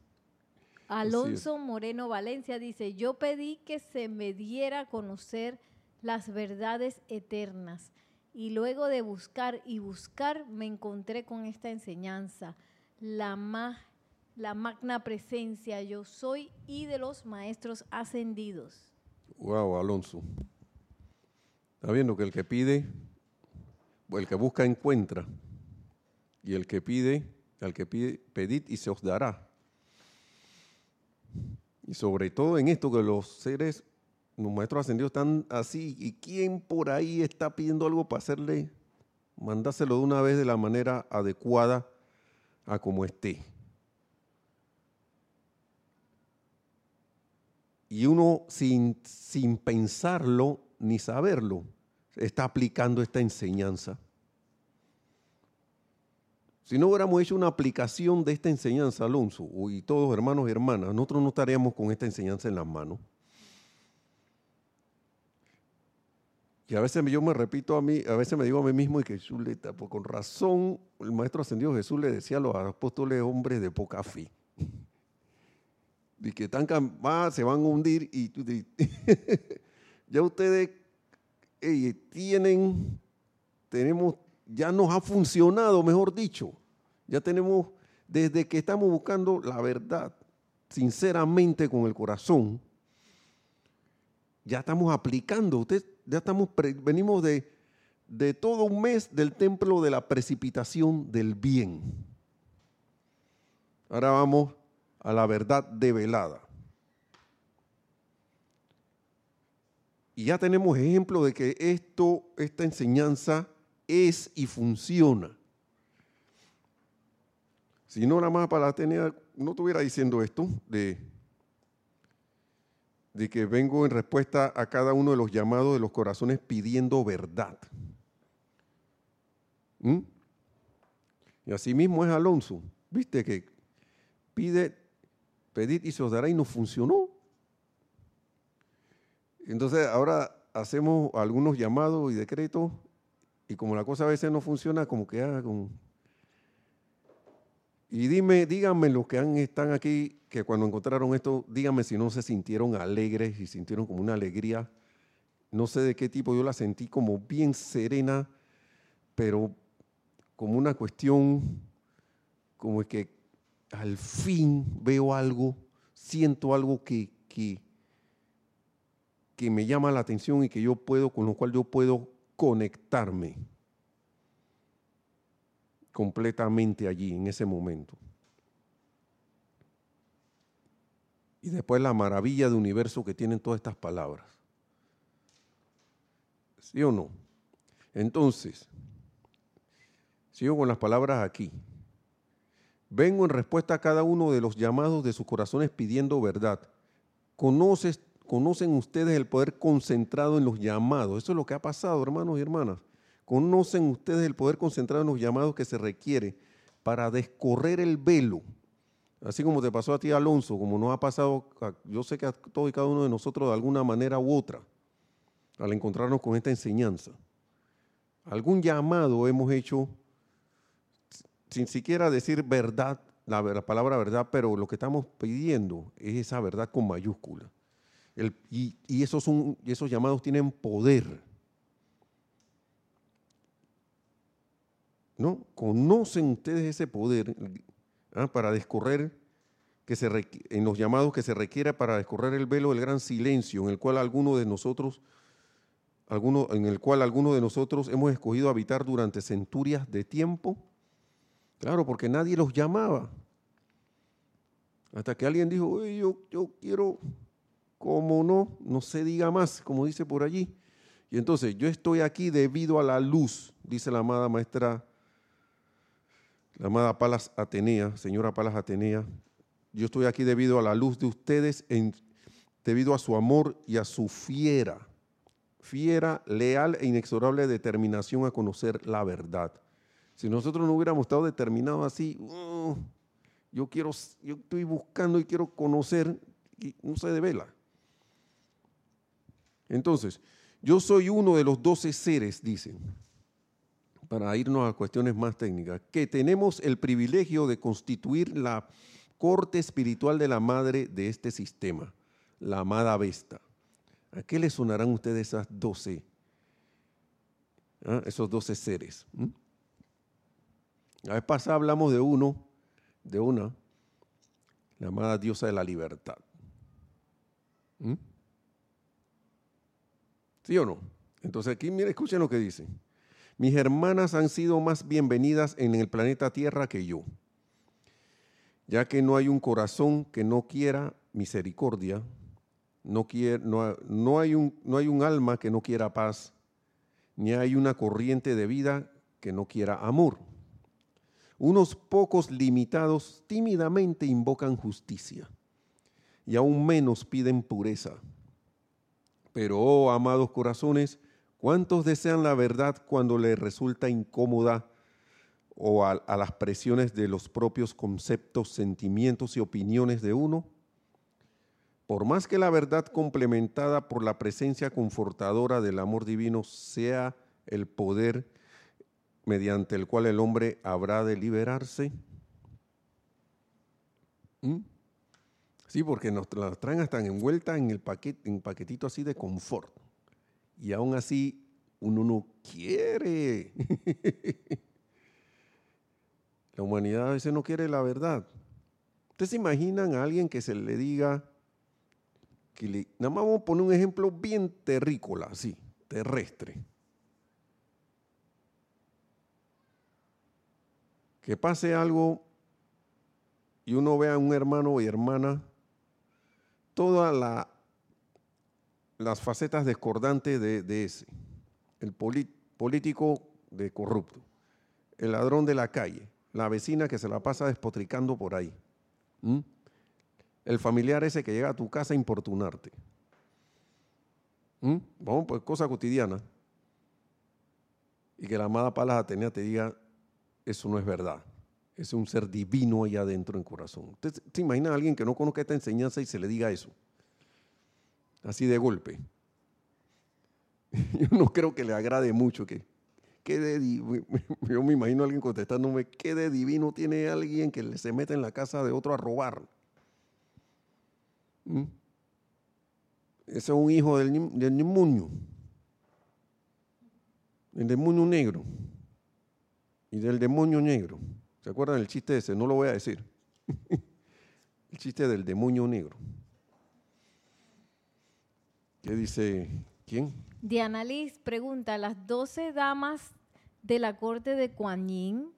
B: Alonso Moreno Valencia dice, yo pedí que se me diera a conocer las verdades eternas y luego de buscar y buscar me encontré con esta enseñanza, la, la magna presencia yo soy y de los maestros ascendidos.
A: Wow, Alonso. Está viendo que el que pide, el que busca encuentra, y el que pide, al que pide, pedid y se os dará. Y sobre todo en esto que los seres los maestros ascendidos están así. ¿Y quién por ahí está pidiendo algo para hacerle? Mándaselo de una vez de la manera adecuada a como esté. Y uno sin, sin pensarlo ni saberlo está aplicando esta enseñanza. Si no hubiéramos hecho una aplicación de esta enseñanza, Alonso, y todos hermanos y hermanas, nosotros no estaríamos con esta enseñanza en las manos. Y a veces yo me repito a mí, a veces me digo a mí mismo y que chuleta, pues con razón el maestro ascendido Jesús le decía a los apóstoles hombres de poca fe. Y que tan más se van a hundir y ya ustedes tienen, tenemos, ya nos ha funcionado, mejor dicho. Ya tenemos, desde que estamos buscando la verdad, sinceramente con el corazón, ya estamos aplicando. Ustedes ya estamos, venimos de, de todo un mes del templo de la precipitación del bien. Ahora vamos a la verdad develada. Y ya tenemos ejemplo de que esto, esta enseñanza es y funciona. Si no, nada más para tener, no estuviera diciendo esto de de que vengo en respuesta a cada uno de los llamados de los corazones pidiendo verdad. ¿Mm? Y así mismo es Alonso. Viste que pide, pedid y se os dará y no funcionó. Entonces ahora hacemos algunos llamados y decretos y como la cosa a veces no funciona, como que haga con y dime, díganme los que están aquí, que cuando encontraron esto, díganme si no se sintieron alegres y sintieron como una alegría. No sé de qué tipo, yo la sentí como bien serena, pero como una cuestión, como que al fin veo algo, siento algo que, que, que me llama la atención y que yo puedo, con lo cual yo puedo conectarme completamente allí en ese momento. Y después la maravilla de universo que tienen todas estas palabras. ¿Sí o no? Entonces, sigo con las palabras aquí. Vengo en respuesta a cada uno de los llamados de sus corazones pidiendo verdad. ¿Conocen ustedes el poder concentrado en los llamados? Eso es lo que ha pasado, hermanos y hermanas. ¿Conocen ustedes el poder concentrado en los llamados que se requiere para descorrer el velo? Así como te pasó a ti, Alonso, como nos ha pasado, yo sé que a todos y cada uno de nosotros de alguna manera u otra, al encontrarnos con esta enseñanza. Algún llamado hemos hecho sin siquiera decir verdad, la, palabra verdad, pero lo que estamos pidiendo es esa verdad con mayúscula. y, esos esos llamados tienen poder. ¿No? ¿Conocen ustedes ese poder ah, para descorrer que se en los llamados que se requiera para descorrer el velo del gran silencio en el cual alguno de nosotros alguno, en el cual algunos de nosotros hemos escogido habitar durante centurias de tiempo? Claro, porque nadie los llamaba. Hasta que alguien dijo, yo, yo quiero, como no, no se diga más, como dice por allí. Y entonces, yo estoy aquí debido a la luz, dice la amada maestra, la amada Palas Atenea, señora Palas Atenea. Yo estoy aquí debido a la luz de ustedes, debido a su amor y a su fiera, fiera, leal e inexorable determinación a conocer la verdad. Si nosotros no hubiéramos estado determinados así, uh, yo quiero, yo estoy buscando y quiero conocer, y no se devela. Entonces, yo soy uno de los doce seres, dicen, para irnos a cuestiones más técnicas, que tenemos el privilegio de constituir la corte espiritual de la madre de este sistema, la amada Vesta. ¿A qué le sonarán ustedes esas doce, ah, esos doce seres? La vez pasada hablamos de uno, de una, la amada diosa de la libertad. ¿Mm? ¿Sí o no? Entonces aquí, miren, escuchen lo que dice. Mis hermanas han sido más bienvenidas en el planeta Tierra que yo, ya que no hay un corazón que no quiera misericordia, no, no, hay un, no hay un alma que no quiera paz, ni hay una corriente de vida que no quiera amor. Unos pocos limitados tímidamente invocan justicia y aún menos piden pureza. Pero, oh amados corazones, ¿cuántos desean la verdad cuando les resulta incómoda o a, las presiones de los propios conceptos, sentimientos y opiniones de uno? Por más que la verdad complementada por la presencia confortadora del amor divino sea el poder mediante el cual el hombre habrá de liberarse. ¿Mm? Sí, porque nos la traen hasta envuelta en el paquetito así de confort. Y aún así uno no quiere. la humanidad a veces no quiere la verdad. ¿Ustedes se imaginan a alguien que se le diga, que le, nada más vamos a poner un ejemplo bien terrícola, así, terrestre. que pase algo y uno vea a un hermano y hermana, todas las facetas discordantes de, ese, el político de corrupto, el ladrón de la calle, la vecina que se la pasa despotricando por ahí, el familiar ese que llega a tu casa a importunarte. Vamos, pues cosa cotidiana. Y que la amada Palas Atenea te diga, eso no es verdad. Es un ser divino allá adentro en corazón. ¿Usted se imagina a alguien que no conozca esta enseñanza y se le diga eso? Así de golpe. Yo no creo que le agrade mucho que, yo me imagino a alguien contestándome, ¿qué de divino tiene alguien que se mete en la casa de otro a robar? ¿Mm? Ese es un hijo del, del demonio, el demonio negro y del demonio negro. ¿Se acuerdan del chiste ese? No lo voy a decir. el chiste del demonio negro. ¿Qué dice quién?
B: Diana Liz pregunta, ¿las doce damas de la corte de Kuan Yin?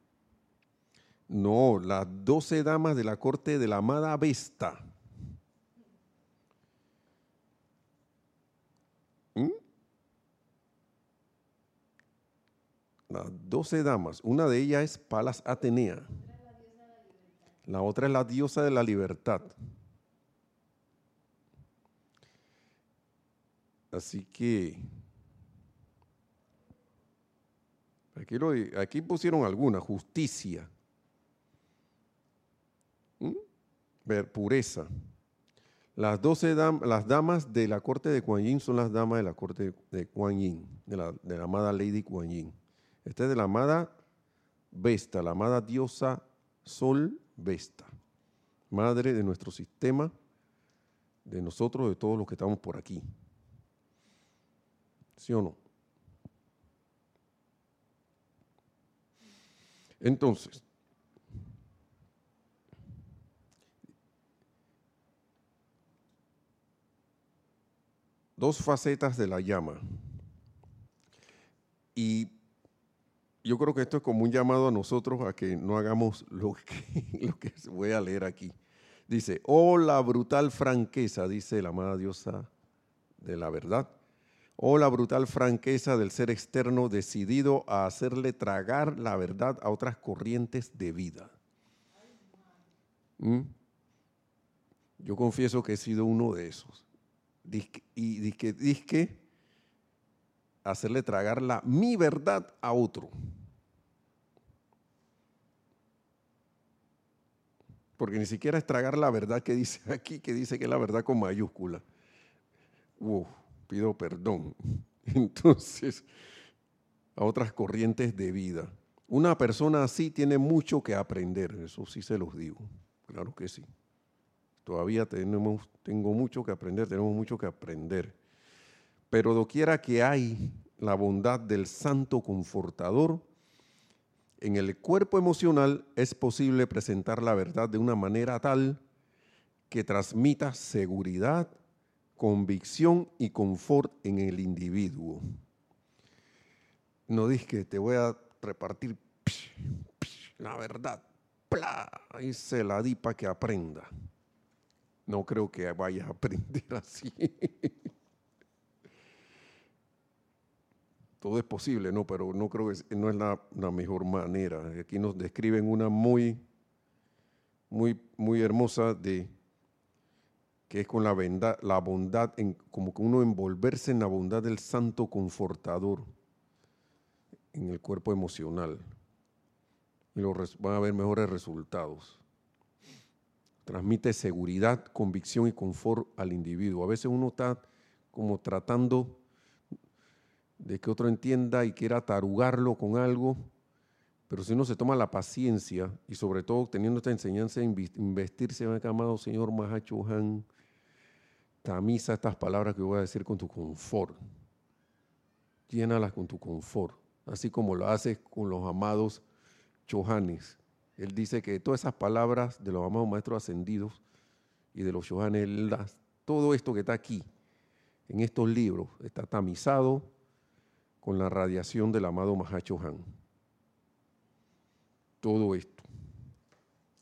A: No, las doce damas de la corte de la amada Vesta. ¿Mm? las doce damas. Una de ellas es Palas Atenea. La otra es la diosa de la libertad. Así que aquí, pusieron alguna, justicia, ¿Mm? ver, pureza. Las doce las damas de la corte de Kuan Yin son las damas de la corte de Kuan Yin, de la, de la amada Lady Kuan Yin. Esta es de la amada Vesta, la amada diosa Sol Vesta, madre de nuestro sistema, de nosotros, de todos los que estamos por aquí. ¿Sí o no? Entonces, dos facetas de la llama. Y yo creo que esto es como un llamado a nosotros a que no hagamos lo que, voy a leer aquí. Dice, oh la brutal franqueza, dice la amada diosa de la verdad. Oh la brutal franqueza del ser externo decidido a hacerle tragar la verdad a otras corrientes de vida. ¿Mm? Yo confieso que he sido uno de esos y disque, disque hacerle tragar la mi verdad a otro. Porque ni siquiera es tragar la verdad que dice aquí, que dice que es la verdad con mayúscula. Pido perdón. Entonces, a otras corrientes de vida. Una persona así tiene mucho que aprender, eso sí se los digo, claro que sí. Todavía tenemos, tengo mucho que aprender, tenemos mucho que aprender. Pero doquiera que hay la bondad del santo confortador, en el cuerpo emocional es posible presentar la verdad de una manera tal que transmita seguridad, convicción y confort en el individuo. No dices que te voy a repartir la verdad, ahí se la di para que aprenda. No creo que vayas a aprender así. Todo es posible, ¿no? Pero no creo que no es la, mejor manera. Aquí nos describen una muy, muy, muy hermosa de que es con la, la bondad, como que uno envolverse en la bondad del santo confortador en el cuerpo emocional. Y lo, van a haber mejores resultados transmite seguridad, convicción y confort al individuo. A veces uno está como tratando de que otro entienda y quiera tarugarlo con algo, pero si uno se toma la paciencia y sobre todo teniendo esta enseñanza de investirse el amado Señor Mahacho Han, tamiza estas palabras que voy a decir con tu confort. Llénalas con tu confort, así como lo haces con los amados Chohanes. Él dice que todas esas palabras de los amados maestros ascendidos y de los Johanes, todo esto que está aquí, en estos libros, está tamizado con la radiación del amado Mahacho Han. Todo esto.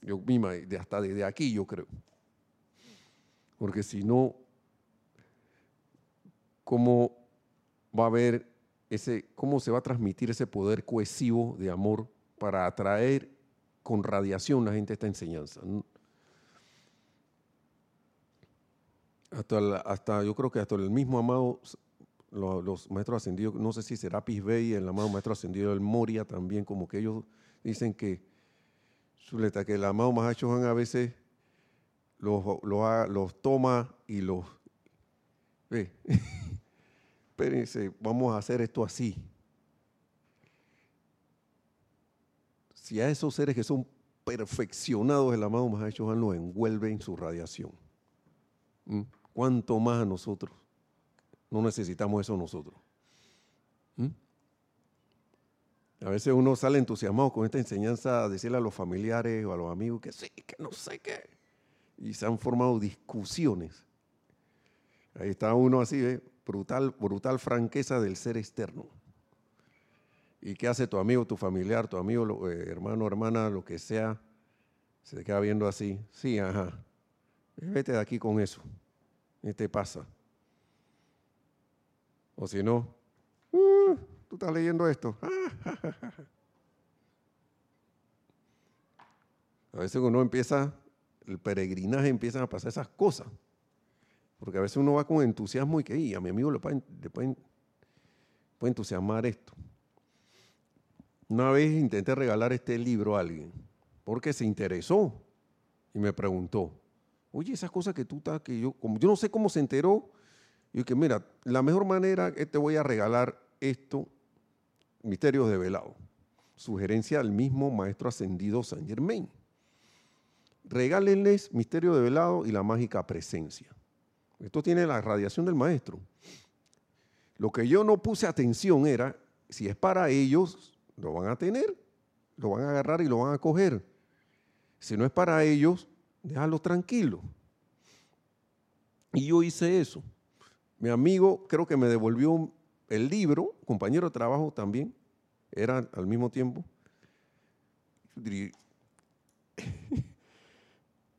A: Yo misma, hasta desde aquí yo creo. Porque si no, ¿cómo va a haber ese, cómo se va a transmitir ese poder cohesivo de amor para atraer con radiación la gente esta enseñanza. Hasta, hasta yo creo que hasta el mismo amado, los, maestros ascendidos, no sé si será Pisbey, el amado maestro ascendido del Moria también, como que ellos dicen que, que el amado Mahacho a veces los, los, toma y los ve. Espérense, vamos a hacer esto así. si a esos seres que son perfeccionados el amado Mahacho Han los envuelve en su radiación, ¿cuánto más a nosotros? No necesitamos eso nosotros. A veces uno sale entusiasmado con esta enseñanza a decirle a los familiares o a los amigos que sí, que no sé qué. Y se han formado discusiones. Ahí está uno así, brutal, brutal franqueza del ser externo. ¿Y qué hace tu amigo, tu familiar, tu amigo, eh, hermano, hermana, lo que sea? Se te queda viendo así. Sí, ajá. Vete de aquí con eso. ¿Qué te pasa? O si no, uh, tú estás leyendo esto. a veces uno empieza, el peregrinaje empiezan a pasar esas cosas. Porque a veces uno va con entusiasmo y que y a mi amigo le puede, entusiasmar esto. Una vez intenté regalar este libro a alguien porque se interesó y me preguntó, oye, esas cosas que tú estás, que yo, yo no sé cómo se enteró, y que mira, la mejor manera es te voy a regalar esto, Misterios de Velado, sugerencia al mismo maestro ascendido San Germain. Regálenles Misterio de Velado y la mágica presencia. Esto tiene la radiación del maestro. Lo que yo no puse atención era, si es para ellos, lo van a tener, lo van a agarrar y lo van a coger. Si no es para ellos, déjalo tranquilo. Y yo hice eso. Mi amigo creo que me devolvió el libro, compañero de trabajo también, era al mismo tiempo.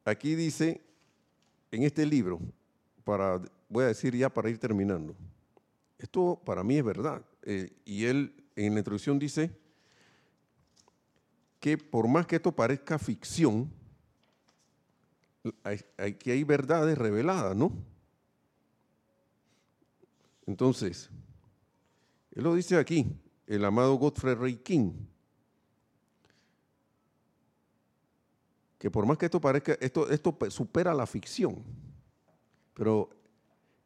A: Aquí dice, en este libro, para, voy a decir ya para ir terminando, esto para mí es verdad. Eh, y él en la introducción dice que por más que esto parezca ficción, hay, que hay verdades reveladas, ¿no? Entonces, él lo dice aquí, el amado Godfrey Ray King, que por más que esto parezca, esto, esto supera la ficción, pero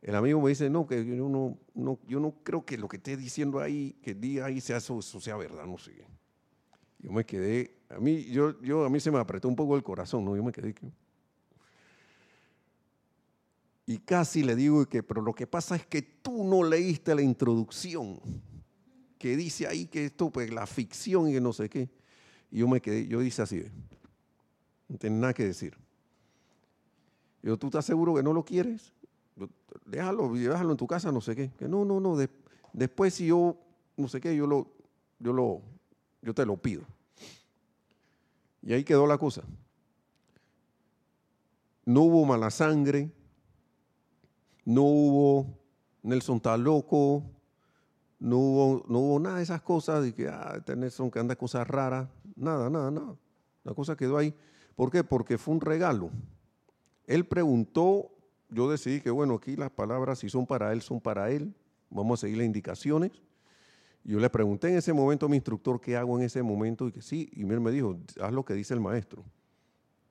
A: el amigo me dice, no, que yo no, no, yo no creo que lo que esté diciendo ahí, que diga ahí sea eso, sea verdad, no sé. Yo me quedé, a mí, yo, yo, a mí se me apretó un poco el corazón, ¿no? Yo me quedé, y casi le digo que, pero lo que pasa es que tú no leíste la introducción, que dice ahí que esto, pues la ficción y que no sé qué. Y yo me quedé, yo hice así, no tiene nada que decir. Yo, ¿tú estás seguro que no lo quieres? Déjalo, déjalo en tu casa, no sé qué. Que no, no, no, después si yo, no sé qué, yo lo, yo lo, yo te lo pido. Y ahí quedó la cosa. No hubo mala sangre, no hubo Nelson está loco, no hubo, no hubo nada de esas cosas de que, ah, este Nelson que anda cosas raras, nada, nada, nada. La cosa quedó ahí. ¿Por qué? Porque fue un regalo. Él preguntó, yo decidí que, bueno, aquí las palabras, si son para él, son para él. Vamos a seguir las indicaciones. Yo le pregunté en ese momento a mi instructor qué hago en ese momento y que sí, y él me dijo, haz lo que dice el maestro.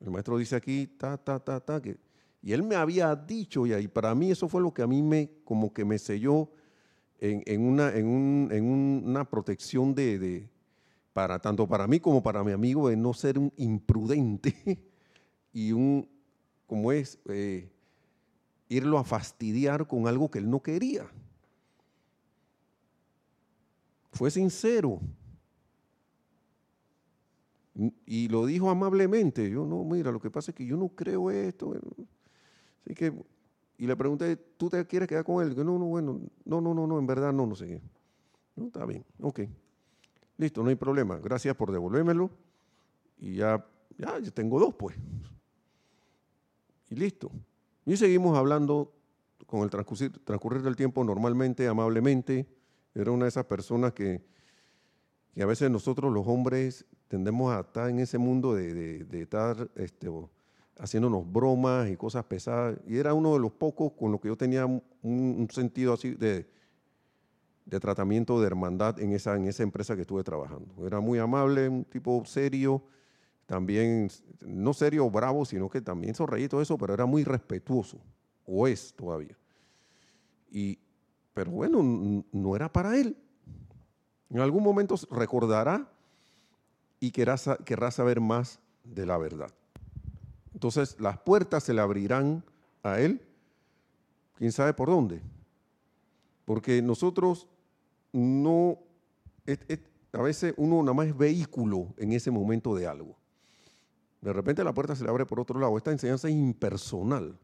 A: El maestro dice aquí, ta, ta, ta, ta, que y él me había dicho, y para mí eso fue lo que a mí me, como que me selló en, una, en, una protección de, para, tanto para mí como para mi amigo, de no ser un imprudente y un, como es, eh, irlo a fastidiar con algo que él no quería. Fue sincero. Y lo dijo amablemente. Yo no, mira, lo que pasa es que yo no creo esto que, y le pregunté, ¿tú te quieres quedar con él? Que no, no, bueno, no, no, no, no, en verdad no, no sé qué. No, está bien, ok. Listo, no hay problema. Gracias por devolvérmelo. Y ya, ya, ya tengo dos, pues. Y listo. Y seguimos hablando con el transcurrir, transcurrir del tiempo normalmente, amablemente. Era una de esas personas que, que a veces nosotros los hombres tendemos a estar en ese mundo de, de, de estar este, haciéndonos bromas y cosas pesadas. Y era uno de los pocos con los que yo tenía un, sentido así de, de, tratamiento de hermandad en esa, en esa empresa que estuve trabajando. Era muy amable, un tipo serio, también, no serio bravo, sino que también sonreía y todo eso, pero era muy respetuoso, o es todavía. Y, pero bueno, no era para él. En algún momento recordará y querrá, querrá saber más de la verdad. Entonces las puertas se le abrirán a él, quién sabe por dónde. Porque nosotros no, a veces uno nada más es vehículo en ese momento de algo. De repente la puerta se le abre por otro lado. Esta enseñanza es impersonal.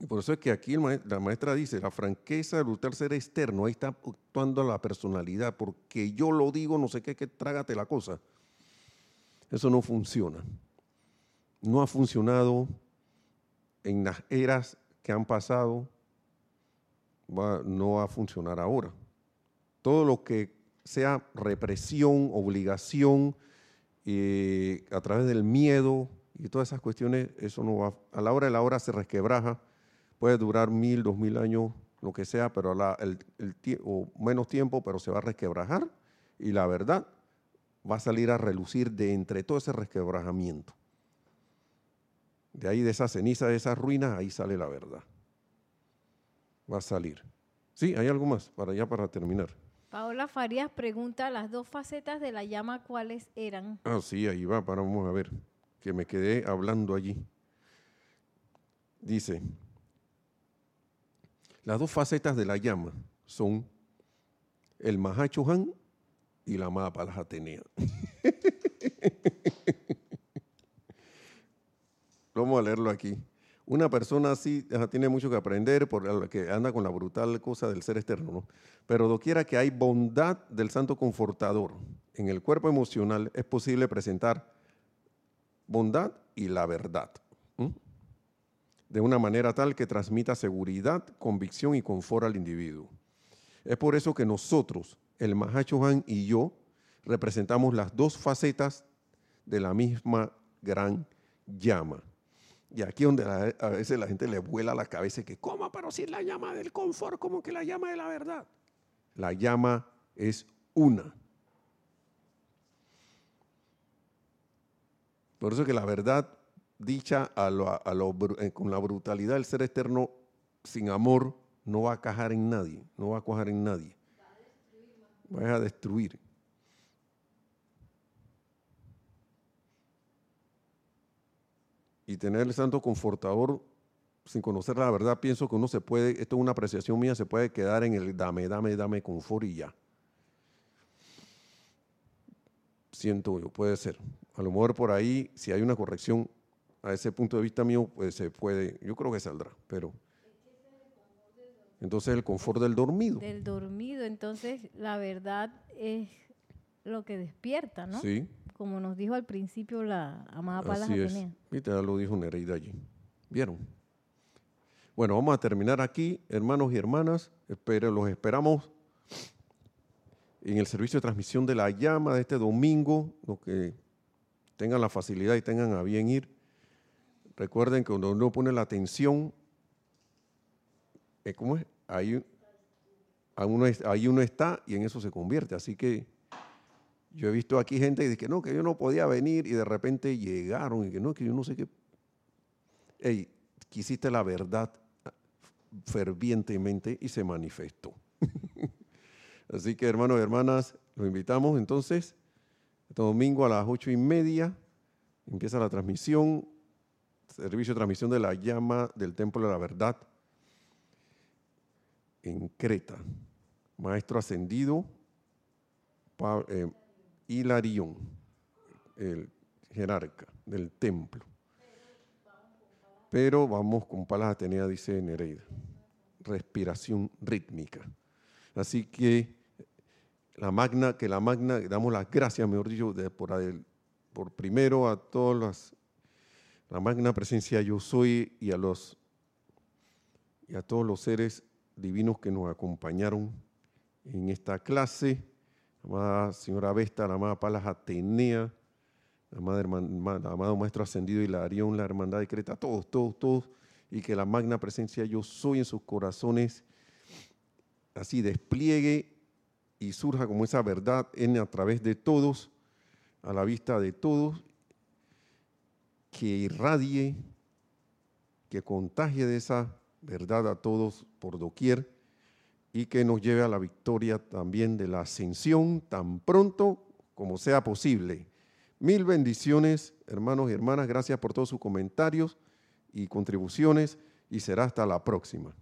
A: Y por eso es que aquí la maestra dice, la franqueza del usted ser externo, ahí está actuando la personalidad, porque yo lo digo, no sé qué, trágate la cosa. Eso no funciona no ha funcionado en las eras que han pasado, no va a funcionar ahora. todo lo que sea represión, obligación, eh, a través del miedo y todas esas cuestiones, eso no va, a la hora de la hora se resquebraja, puede durar mil, dos mil años, lo que sea, pero el, o menos tiempo, pero se va a resquebrajar y la verdad va a salir a relucir de entre todo ese resquebrajamiento. De ahí, de esa ceniza, de esas ruinas, ahí sale la verdad. Va a salir. Sí, hay algo más para allá para terminar.
B: Paola Farías pregunta, las dos facetas de la llama, ¿cuáles eran?
A: Ah, sí, ahí va, para vamos a ver, que me quedé hablando allí. Dice, las dos facetas de la llama son el Mahachohan y la amada Palas Atenea. Vamos a leerlo aquí. Una persona así tiene mucho que aprender porque anda con la brutal cosa del ser externo, ¿no? Pero doquiera que hay bondad del santo confortador en el cuerpo emocional, es posible presentar bondad y la verdad. De una manera tal que transmita seguridad, convicción y confort al individuo. Es por eso que nosotros, el Mahachohan y yo, representamos las dos facetas de la misma gran llama. Y aquí donde a veces la gente le vuela la cabeza que, ¿cómo? Pero si es la llama del confort, como que la llama de la verdad. La llama es una. Por eso que la verdad dicha a eh, con la brutalidad del ser externo, sin amor, no va a cajar en nadie, no va a cuajar en nadie. Va a destruir. Y tener el santo confortador sin conocer la verdad, pienso que uno se puede, esto es una apreciación mía, se puede quedar en el dame, dame, dame confort y ya. Siento yo, puede ser. A lo mejor por ahí, si hay una corrección a ese punto de vista mío, pues se puede, yo creo que saldrá, pero... Entonces el confort del dormido.
B: Del dormido, entonces la verdad es lo que despierta, ¿no?
A: Sí,
B: como nos dijo al principio la amada Palas
A: Así es. Lo dijo Nereida allí. ¿Vieron? Bueno, vamos a terminar aquí, hermanos y hermanas. Espero, los esperamos en el servicio de transmisión de la llama de este domingo, los que tengan la facilidad y tengan a bien ir. Recuerden que cuando uno pone la atención, ¿cómo es? Ahí, ahí uno está y en eso se convierte. Así que yo he visto aquí gente que dice no, que yo no podía venir y de repente llegaron y que no, que yo no sé qué. Hey, quisiste la verdad fervientemente y se manifestó. Así que hermanos y hermanas, los invitamos entonces. Este domingo a las ocho y media empieza la transmisión, servicio de transmisión de la llama del Templo de la Verdad en Creta. Maestro ascendido, eh, Hilarión, el jerarca del templo. Pero vamos con Palas Atenea, dice Nereida. Respiración rítmica. Así que la magna, que la magna, damos las gracias, mejor dicho, por, por primero a todas las, la magna presencia yo soy y a los y a todos los seres divinos que nos acompañaron en esta clase la amada señora Vesta, la amada Palas Atenea, la amado Maestro Ascendido Hilarión, la Hermandad de Creta, todos, todos, todos, y que la magna presencia yo soy en sus corazones así despliegue y surja como esa verdad en a través de todos, a la vista de todos, que irradie, que contagie de esa verdad a todos por doquier y que nos lleve a la victoria también de la ascensión tan pronto como sea posible. Mil bendiciones, hermanos y hermanas. Gracias por todos sus comentarios y contribuciones y será hasta la próxima.